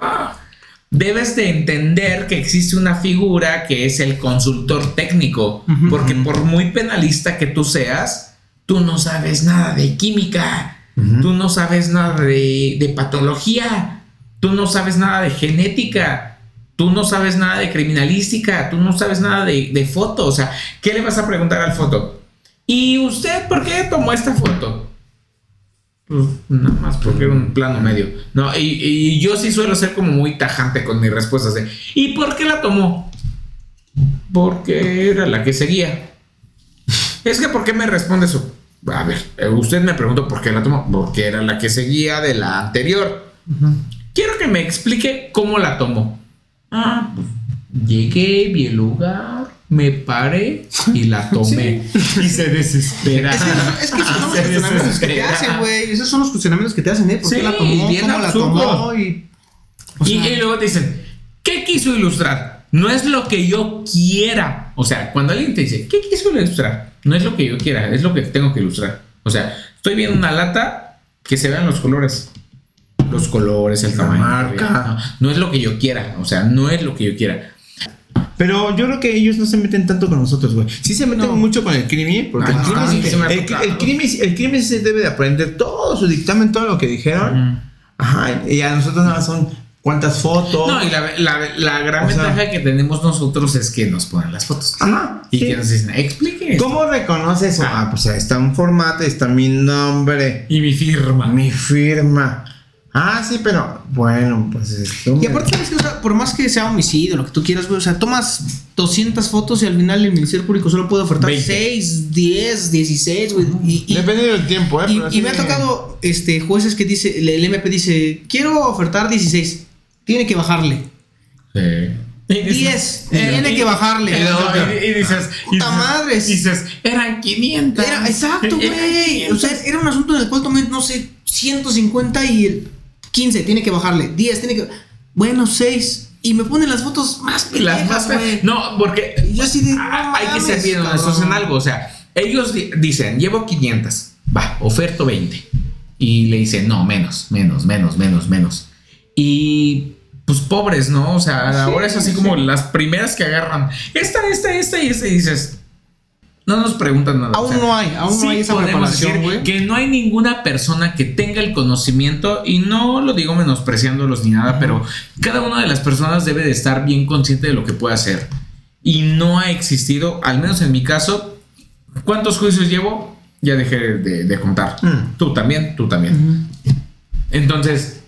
Debes de entender que existe una figura que es el consultor técnico, porque por muy penalista que tú seas, tú no sabes nada de química, Tú no sabes nada de, de patología. Tú no sabes nada de genética. Tú no sabes nada de criminalística. Tú no sabes nada de, de foto. O sea, ¿qué le vas a preguntar al foto? ¿Y usted por qué tomó esta foto? Pues nada más porque era un plano medio. No, y, y yo sí suelo ser como muy tajante con mis respuestas de ¿Y por qué la tomó? Porque era la que seguía. Es que ¿por qué me responde eso? A ver, eh, usted me preguntó por qué la tomó. Porque era la que seguía de la anterior. Quiero que me explique cómo la tomó. Ah, pues llegué, vi el lugar, me paré y la (laughs) tomé. Y se desespera.
Es que, es que esos (laughs) son los cuestionamientos que te hacen, güey. Esos son los cuestionamientos que te hacen, ¿eh? ¿Por qué
Sí,
la tomó?
bien
¿Cómo la
absurdo.
tomó? Y, o
y,
sea,
y luego te dicen, ¿qué quiso ilustrar? No es lo que yo quiera. O sea, cuando alguien te dice, ¿qué quiso ilustrar? No es lo que yo quiera, es lo que tengo que ilustrar. O sea, estoy viendo una lata que se vean los colores. Los colores, el
La
tamaño.
marca.
No, no es lo que yo quiera. O sea, no es lo que yo quiera.
Pero yo creo que ellos no se meten tanto con nosotros, güey. Sí se meten
No.
mucho con el crimen, porque el, crimen, sí- el, el crimen, el crimen se debe de aprender todo su dictamen, todo lo que dijeron. Ajá, y a nosotros nada más son cuántas fotos.
No, y la, la- la gran
O sea-
ventaja que tenemos nosotros es que nos ponen las fotos.
Ajá,
Y
sí.
que nos dicen, explique. esto".
¿Cómo reconoce eso?
Ah.
Ah, pues ahí está un formato, ahí está mi nombre,
Y mi firma.
mi firma. Ah, sí, pero bueno, pues esto.
Y aparte, ¿sabes qué? O sea, por más que sea homicidio, lo que tú quieras, güey, o sea, tomas 200 fotos y al final el Ministerio Público solo puede ofertar
20.
6, 10, 16, güey. Y, y-
Depende del tiempo, ¿eh?
y- y me ha tocado este, jueces que dice, el el MP dice, quiero ofertar 16, tiene que bajarle.
Sí. Y dices-
10,
y-
tiene
y-
que bajarle.
y, y- y dices,
Puta madres.
Dices, eran 500.
Era, exacto, (laughs) güey. O sea,
500.
era un asunto en el cual tomé, no sé, 150 y el 15 tiene que bajarle, 10 tiene que... Bueno, 6. Y me ponen las fotos más
Y las
pendejas,
más-
güey.
No, porque
yo así de, no
ah, hay que ser bien honestos en algo. O sea, ellos di- dicen, llevo 500. Va, oferto 20. Y le dicen, no, menos, menos, menos, menos, menos. Y pues pobres, ¿no? O sea, ahora es así como las primeras que agarran. Esta, esta, esta y esta. Y dices, no nos preguntan nada.
Aún
o sea,
no hay, aún
sí
no hay esa preparación, güey.
Que no hay ninguna persona que tenga el conocimiento, y no lo digo menospreciándolos ni nada, pero cada una de las personas debe de estar bien consciente de lo que puede hacer. Y no ha existido, al menos en mi caso, ¿cuántos juicios llevo? Ya dejé de, de contar.
Mm.
Tú también, tú también. Entonces,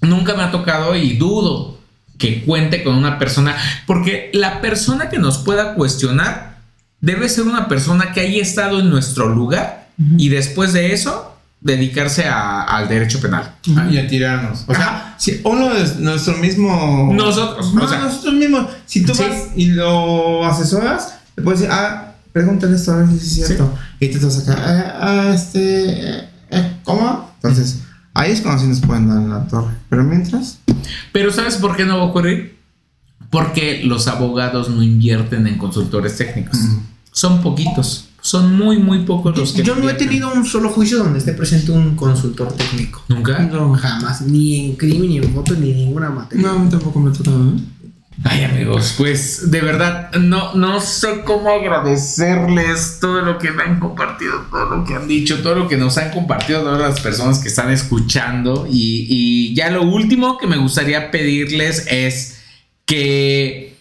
nunca me ha tocado y dudo que cuente con una persona, porque la persona que nos pueda cuestionar debe ser una persona que haya estado en nuestro lugar y después de eso dedicarse a- al derecho penal.
Ah, y a tirarnos. O sea, si uno de nuestro mismo.
Nosotros,
No,
o sea-
nosotros mismos. Si tú
Sí.
vas y lo asesoras, le puedes decir, ah, pregúntale esto a ver si es cierto. Y te vas acá, ah, ah, este. eh, eh, ¿Cómo? Entonces, ahí es cuando sí nos pueden dar en la torre. Pero mientras.
Pero ¿sabes por qué no va a ocurrir? Porque los abogados no invierten en consultores técnicos. Son poquitos. Son muy, muy pocos los que
Yo no he tenido un solo juicio donde esté presente un consultor técnico.
¿Nunca?
No, jamás. Ni en crimen, ni en foto, ni en ninguna materia.
mí tampoco me toca, ¿eh?
Ay amigos, pues de verdad no, no sé cómo agradecerles todo lo que me han compartido, todo lo que han dicho, todo lo que nos han compartido todas las personas que están escuchando. Y, y ya lo último que me gustaría pedirles es que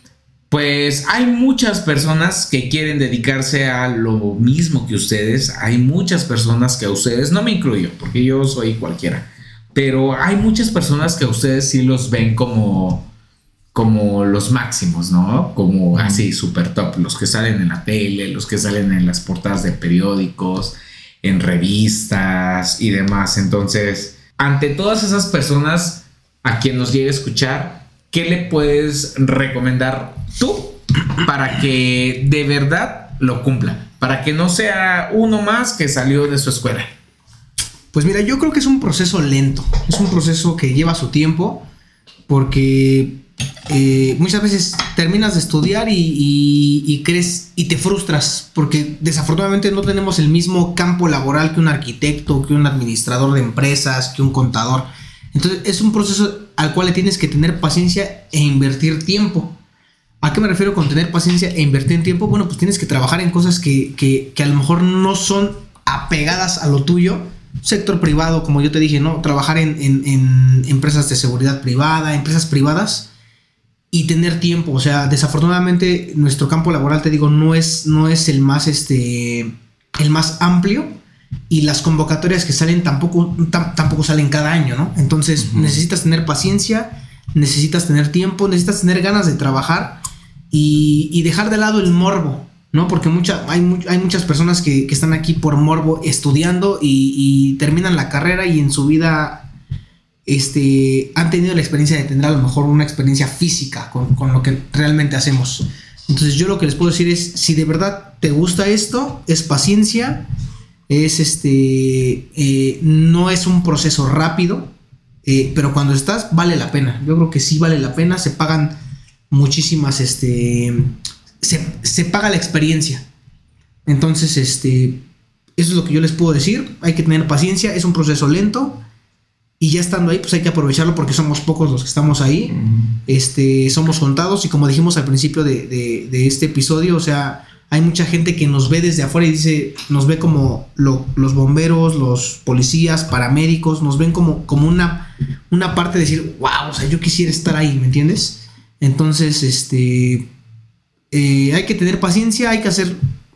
pues hay muchas personas que quieren dedicarse a lo mismo que ustedes. Hay muchas personas que a ustedes, no me incluyo, porque yo soy cualquiera. Pero hay muchas personas que a ustedes sí los ven como como los máximos, ¿no? Como así, super top, los que salen en la tele, los que salen en las portadas de periódicos, en revistas y demás. Entonces, ante todas esas personas a quien nos llegue a escuchar, ¿qué le puedes recomendar tú para que de verdad lo cumpla? Para que no sea uno más que salió de su escuela.
Pues mira, yo creo que es un proceso lento. Es un proceso que lleva su tiempo. Porque eh, muchas veces terminas de estudiar y, y- y crees y te frustras. Porque desafortunadamente no tenemos el mismo campo laboral que un arquitecto, que un administrador de empresas, que un contador. Entonces es un proceso al cual le tienes que tener paciencia e invertir tiempo. ¿A qué me refiero con tener paciencia e invertir tiempo? Bueno, pues tienes que trabajar en cosas que, que- que a lo mejor no son apegadas a lo tuyo, sector privado, como yo te dije, ¿no? Trabajar en, en- en empresas de seguridad privada, empresas privadas y tener tiempo. O sea, desafortunadamente nuestro campo laboral, te digo, no es, no es el más este el más amplio y las convocatorias que salen tampoco, tam- tampoco salen cada año, ¿no? Entonces necesitas tener paciencia, necesitas tener tiempo, necesitas tener ganas de trabajar y, y dejar de lado el morbo, ¿no? Porque mucha, hay, hay muchas personas que, que están aquí por morbo estudiando y, y terminan la carrera y en su vida este, han tenido la experiencia de tener a lo mejor una experiencia física con, con lo que realmente hacemos. Entonces yo lo que les puedo decir es, si de verdad te gusta esto, es paciencia, es este, eh, no es un proceso rápido, eh, pero cuando estás vale la pena. Yo creo que sí vale la pena, se pagan muchísimas, este, se, se paga la experiencia. Entonces, este, eso es lo que yo les puedo decir. Hay que tener paciencia, es un proceso lento. Y ya estando ahí, pues hay que aprovecharlo porque somos pocos los que estamos ahí. Este, somos contados y como dijimos al principio de, de- de este episodio, o sea, hay mucha gente que nos ve desde afuera y dice, nos ve como lo- los bomberos, los policías, paramédicos, nos ven como, como una, una parte de decir, wow, o sea, yo quisiera estar ahí, ¿me entiendes? Entonces, este, eh, hay que tener paciencia, hay que hacer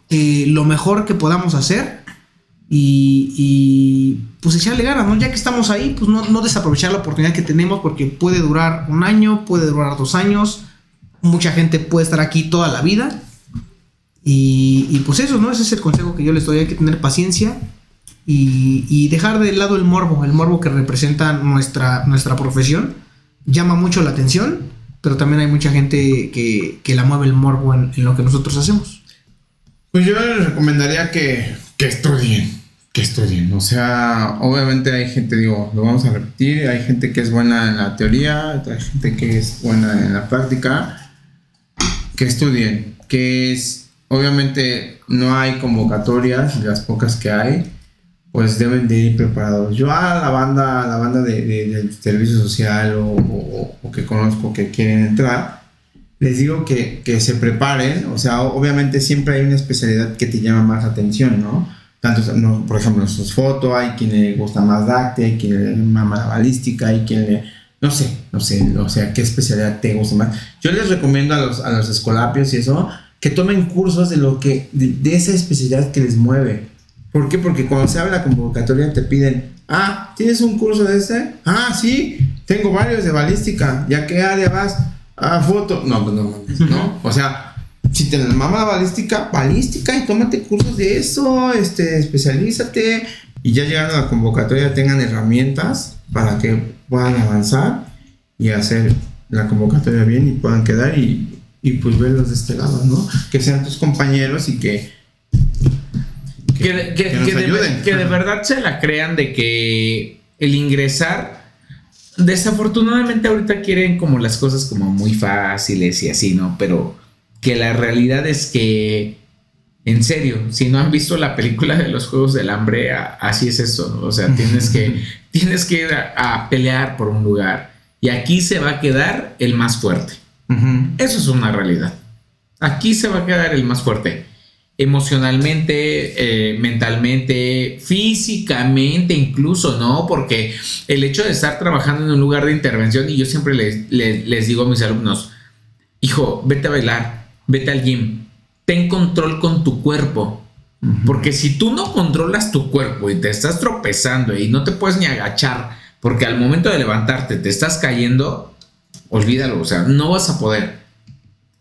eh, lo mejor que podamos hacer y, y, pues echarle ganas, ¿no? Ya que estamos ahí, pues no, no desaprovechar la oportunidad que tenemos porque puede durar un año, puede durar dos años, mucha gente puede estar aquí toda la vida y, pues eso, ¿no? Ese es el consejo que yo les doy, hay que tener paciencia y, dejar de lado el morbo, el morbo que representa nuestra, nuestra profesión, llama mucho la atención, pero también hay mucha gente que, que la mueve el morbo en, lo que nosotros hacemos.
Pues yo les recomendaría que, que estudien, que estudien. O sea, obviamente hay gente, digo, lo vamos a repetir, hay gente que es buena en la teoría, hay gente que es buena en la práctica. Que estudien, que obviamente no hay convocatorias, las pocas que hay, pues deben de ir preparados. Yo a la banda, la banda de, de- del servicio social o, que conozco que quieren entrar, les digo que, que se preparen, o sea, obviamente siempre hay una especialidad que te llama más atención, ¿no? Tanto, no, por ejemplo, sus fotos, hay quien le gusta más dacte, hay quien le mama la balística, hay quien le, no sé, no sé, o sea, qué especialidad te gusta más. Yo les recomiendo a los, a los escolapios y eso, que tomen cursos de lo que, de, de esa especialidad que les mueve. ¿Por qué? Porque cuando se habla convocatoria te piden, ah, ¿tienes un curso de este? Ah, sí, tengo varios de balística, ¿ya qué área vas? Ah, foto. No, pues no mames, ¿no? O sea, si te mama la balística, balística y tómate cursos de eso, este, especialízate y ya llegando a la convocatoria tengan herramientas para que puedan avanzar y hacer la convocatoria bien y puedan quedar y, y pues verlos de este lado, ¿no? Que sean tus compañeros y que...
Que, de- que-
que nos
que de,
ayuden.
que de verdad se la crean de que el ingresar, desafortunadamente ahorita quieren como las cosas como muy fáciles y así, ¿no? Pero que la realidad es que, en serio, si no han visto la película de los Juegos del Hambre, a- así es eso, ¿no? O sea, (laughs) tienes que, tienes que ir a, a pelear por un lugar y aquí se va a quedar el más fuerte. Eso es una realidad. Aquí se va a quedar el más fuerte. Emocionalmente, eh, mentalmente, físicamente incluso, ¿no? Porque el hecho de estar trabajando en un lugar de intervención, y yo siempre les, les- les digo a mis alumnos, hijo, vete a bailar, vete al gym, ten control con tu cuerpo. Porque si tú no controlas tu cuerpo y te estás tropezando y no te puedes ni agachar, porque al momento de levantarte te estás cayendo, olvídalo, o sea, no vas a poder.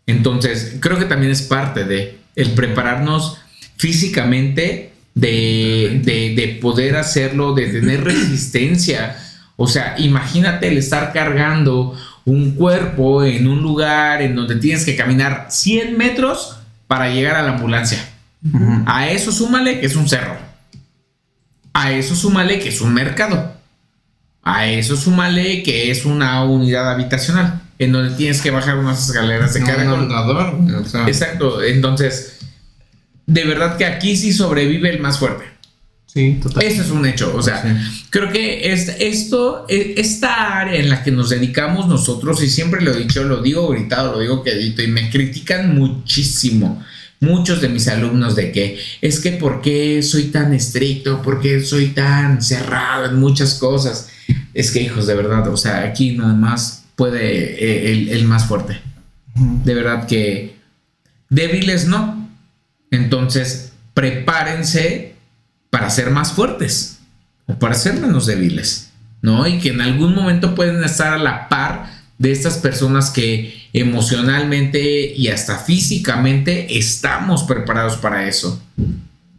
Entonces, creo que también es parte de el prepararnos físicamente, de, de- de poder hacerlo, de tener (clears throat) resistencia. O sea, imagínate el estar cargando un cuerpo en un lugar en donde tienes que caminar 100 metros para llegar a la ambulancia. A eso súmale que es un cerro. A eso súmale que es un mercado. A eso súmale que es una unidad habitacional en donde tienes que bajar unas escaleras de
No, un andador, o sea,
Exacto, entonces, de verdad que aquí sí sobrevive el más fuerte.
Sí, total.
Eso es un hecho, o sea,
Sí.
creo que es, esto, e- esta área en la que nos dedicamos nosotros, y siempre lo he dicho, lo digo gritado, lo digo quedito, y me critican muchísimo, muchos de mis alumnos de que es que por qué soy tan estricto, por qué soy tan cerrado en muchas cosas. Es que hijos, de verdad, o sea, aquí nada más puede eh, el, el más fuerte. De verdad que débiles no. Entonces, prepárense para ser más fuertes o para ser menos débiles, ¿no? Y que en algún momento pueden estar a la par de estas personas que emocionalmente y hasta físicamente estamos preparados para eso.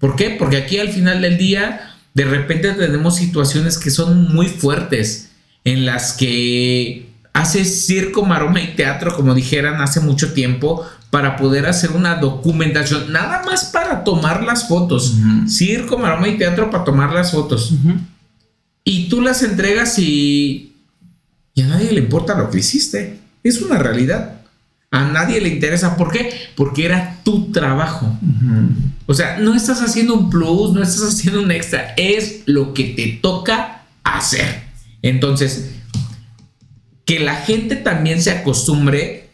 ¿Por qué? Porque aquí al final del día de repente tenemos situaciones que son muy fuertes en las que haces circo, maroma y teatro, como dijeran hace mucho tiempo, para poder hacer una documentación, nada más para tomar las fotos. Circo, maroma y teatro para tomar las fotos. Y tú las entregas y, y a nadie le importa lo que hiciste. Es una realidad. A nadie le interesa. ¿Por qué? Porque era tu trabajo. O sea, no estás haciendo un plus, no estás haciendo un extra. Es lo que te toca hacer. Entonces, que la gente también se acostumbre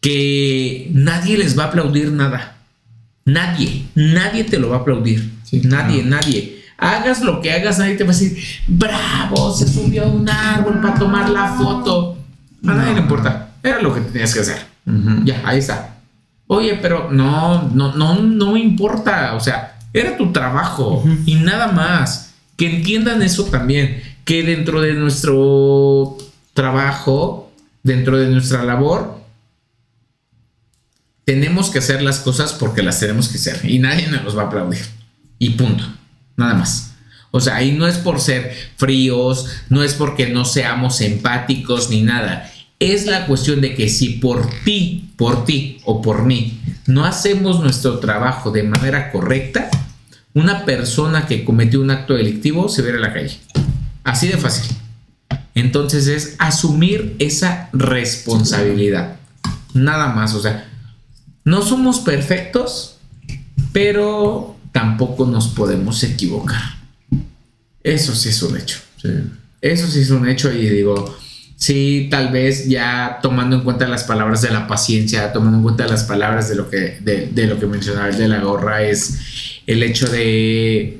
que nadie les va a aplaudir nada. Nadie, nadie te lo va a aplaudir.
Sí,
nadie,
claro.
nadie. Hagas lo que hagas, nadie te va a decir, bravo, se subió a un árbol para tomar la foto. A nadie le importa. Era lo que tenías que hacer. Ya, ahí está. Oye, pero no, no, no, no me importa. O sea, era tu trabajo y nada más. Que entiendan eso también. Que dentro de nuestro trabajo, dentro de nuestra labor, tenemos que hacer las cosas porque las tenemos que hacer y nadie nos va a aplaudir. Y punto. Nada más. O sea, ahí no es por ser fríos, no es porque no seamos empáticos ni nada. Es la cuestión de que si por ti, por ti o por mí, no hacemos nuestro trabajo de manera correcta, una persona que cometió un acto delictivo se verá a la calle. Así de fácil. Entonces es asumir esa responsabilidad. Nada más, o sea, no somos perfectos, pero tampoco nos podemos equivocar. Eso sí es un hecho. Eso sí es un hecho y digo, sí, tal vez ya tomando en cuenta las palabras de la paciencia, tomando en cuenta las palabras de lo que, de, de lo que mencionaba el de la gorra, es el hecho de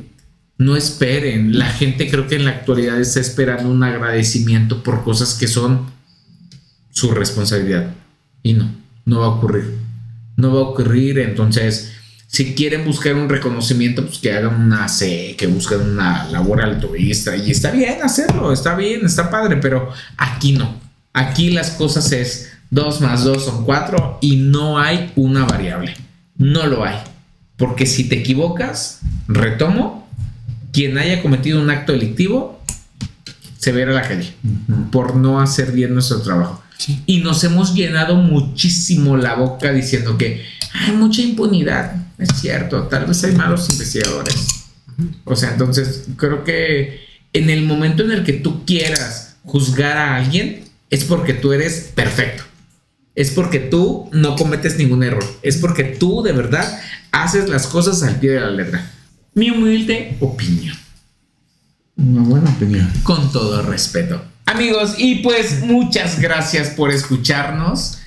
no esperen. La gente creo que en la actualidad está esperando un agradecimiento por cosas que son su responsabilidad. Y no, no va a ocurrir. No va a ocurrir. Entonces, si quieren buscar un reconocimiento, pues que hagan una C, que busquen una labor altruista. Y está bien hacerlo, está bien, está padre, pero aquí no. Aquí las cosas es 2 más 2 son 4 y no hay una variable. No lo hay. Porque si te equivocas, retomo, quien haya cometido un acto delictivo se verá la calle por no hacer bien nuestro trabajo. Y nos hemos llenado muchísimo la boca diciendo que hay mucha impunidad. Es cierto, tal vez hay malos investigadores. O sea, entonces creo que en el momento en el que tú quieras juzgar a alguien, es porque tú eres perfecto. Es porque tú no cometes ningún error. Es porque tú de verdad haces las cosas al pie de la letra. Mi humilde opinión.
Una buena opinión.
Con todo respeto. Amigos, y pues muchas gracias por escucharnos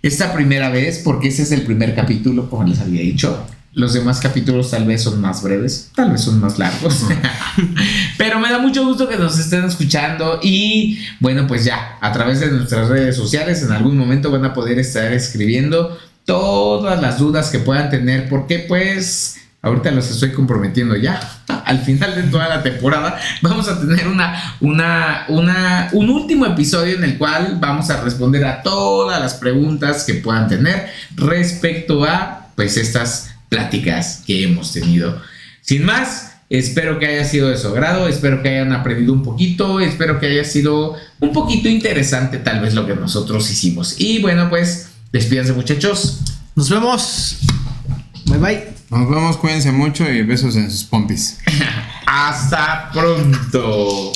esta primera vez, porque este es el primer capítulo, como les había dicho. Los demás capítulos tal vez son más breves, tal vez son más largos. (laughs) Pero me da mucho gusto que nos estén escuchando y bueno, pues ya, a través de nuestras redes sociales en algún momento van a poder estar escribiendo todas las dudas que puedan tener, porque pues ahorita los estoy comprometiendo ya. Al final de toda la temporada vamos a tener una, un último episodio en el cual vamos a responder a todas las preguntas que puedan tener respecto a pues estas pláticas que hemos tenido. Sin más, espero que haya sido de su agrado, espero que hayan aprendido un poquito, espero que haya sido un poquito interesante tal vez lo que nosotros hicimos. Y bueno, pues despídense muchachos.
Nos vemos. Bye bye.
Nos vemos, cuídense mucho y besos en sus pompis. (laughs)
Hasta pronto.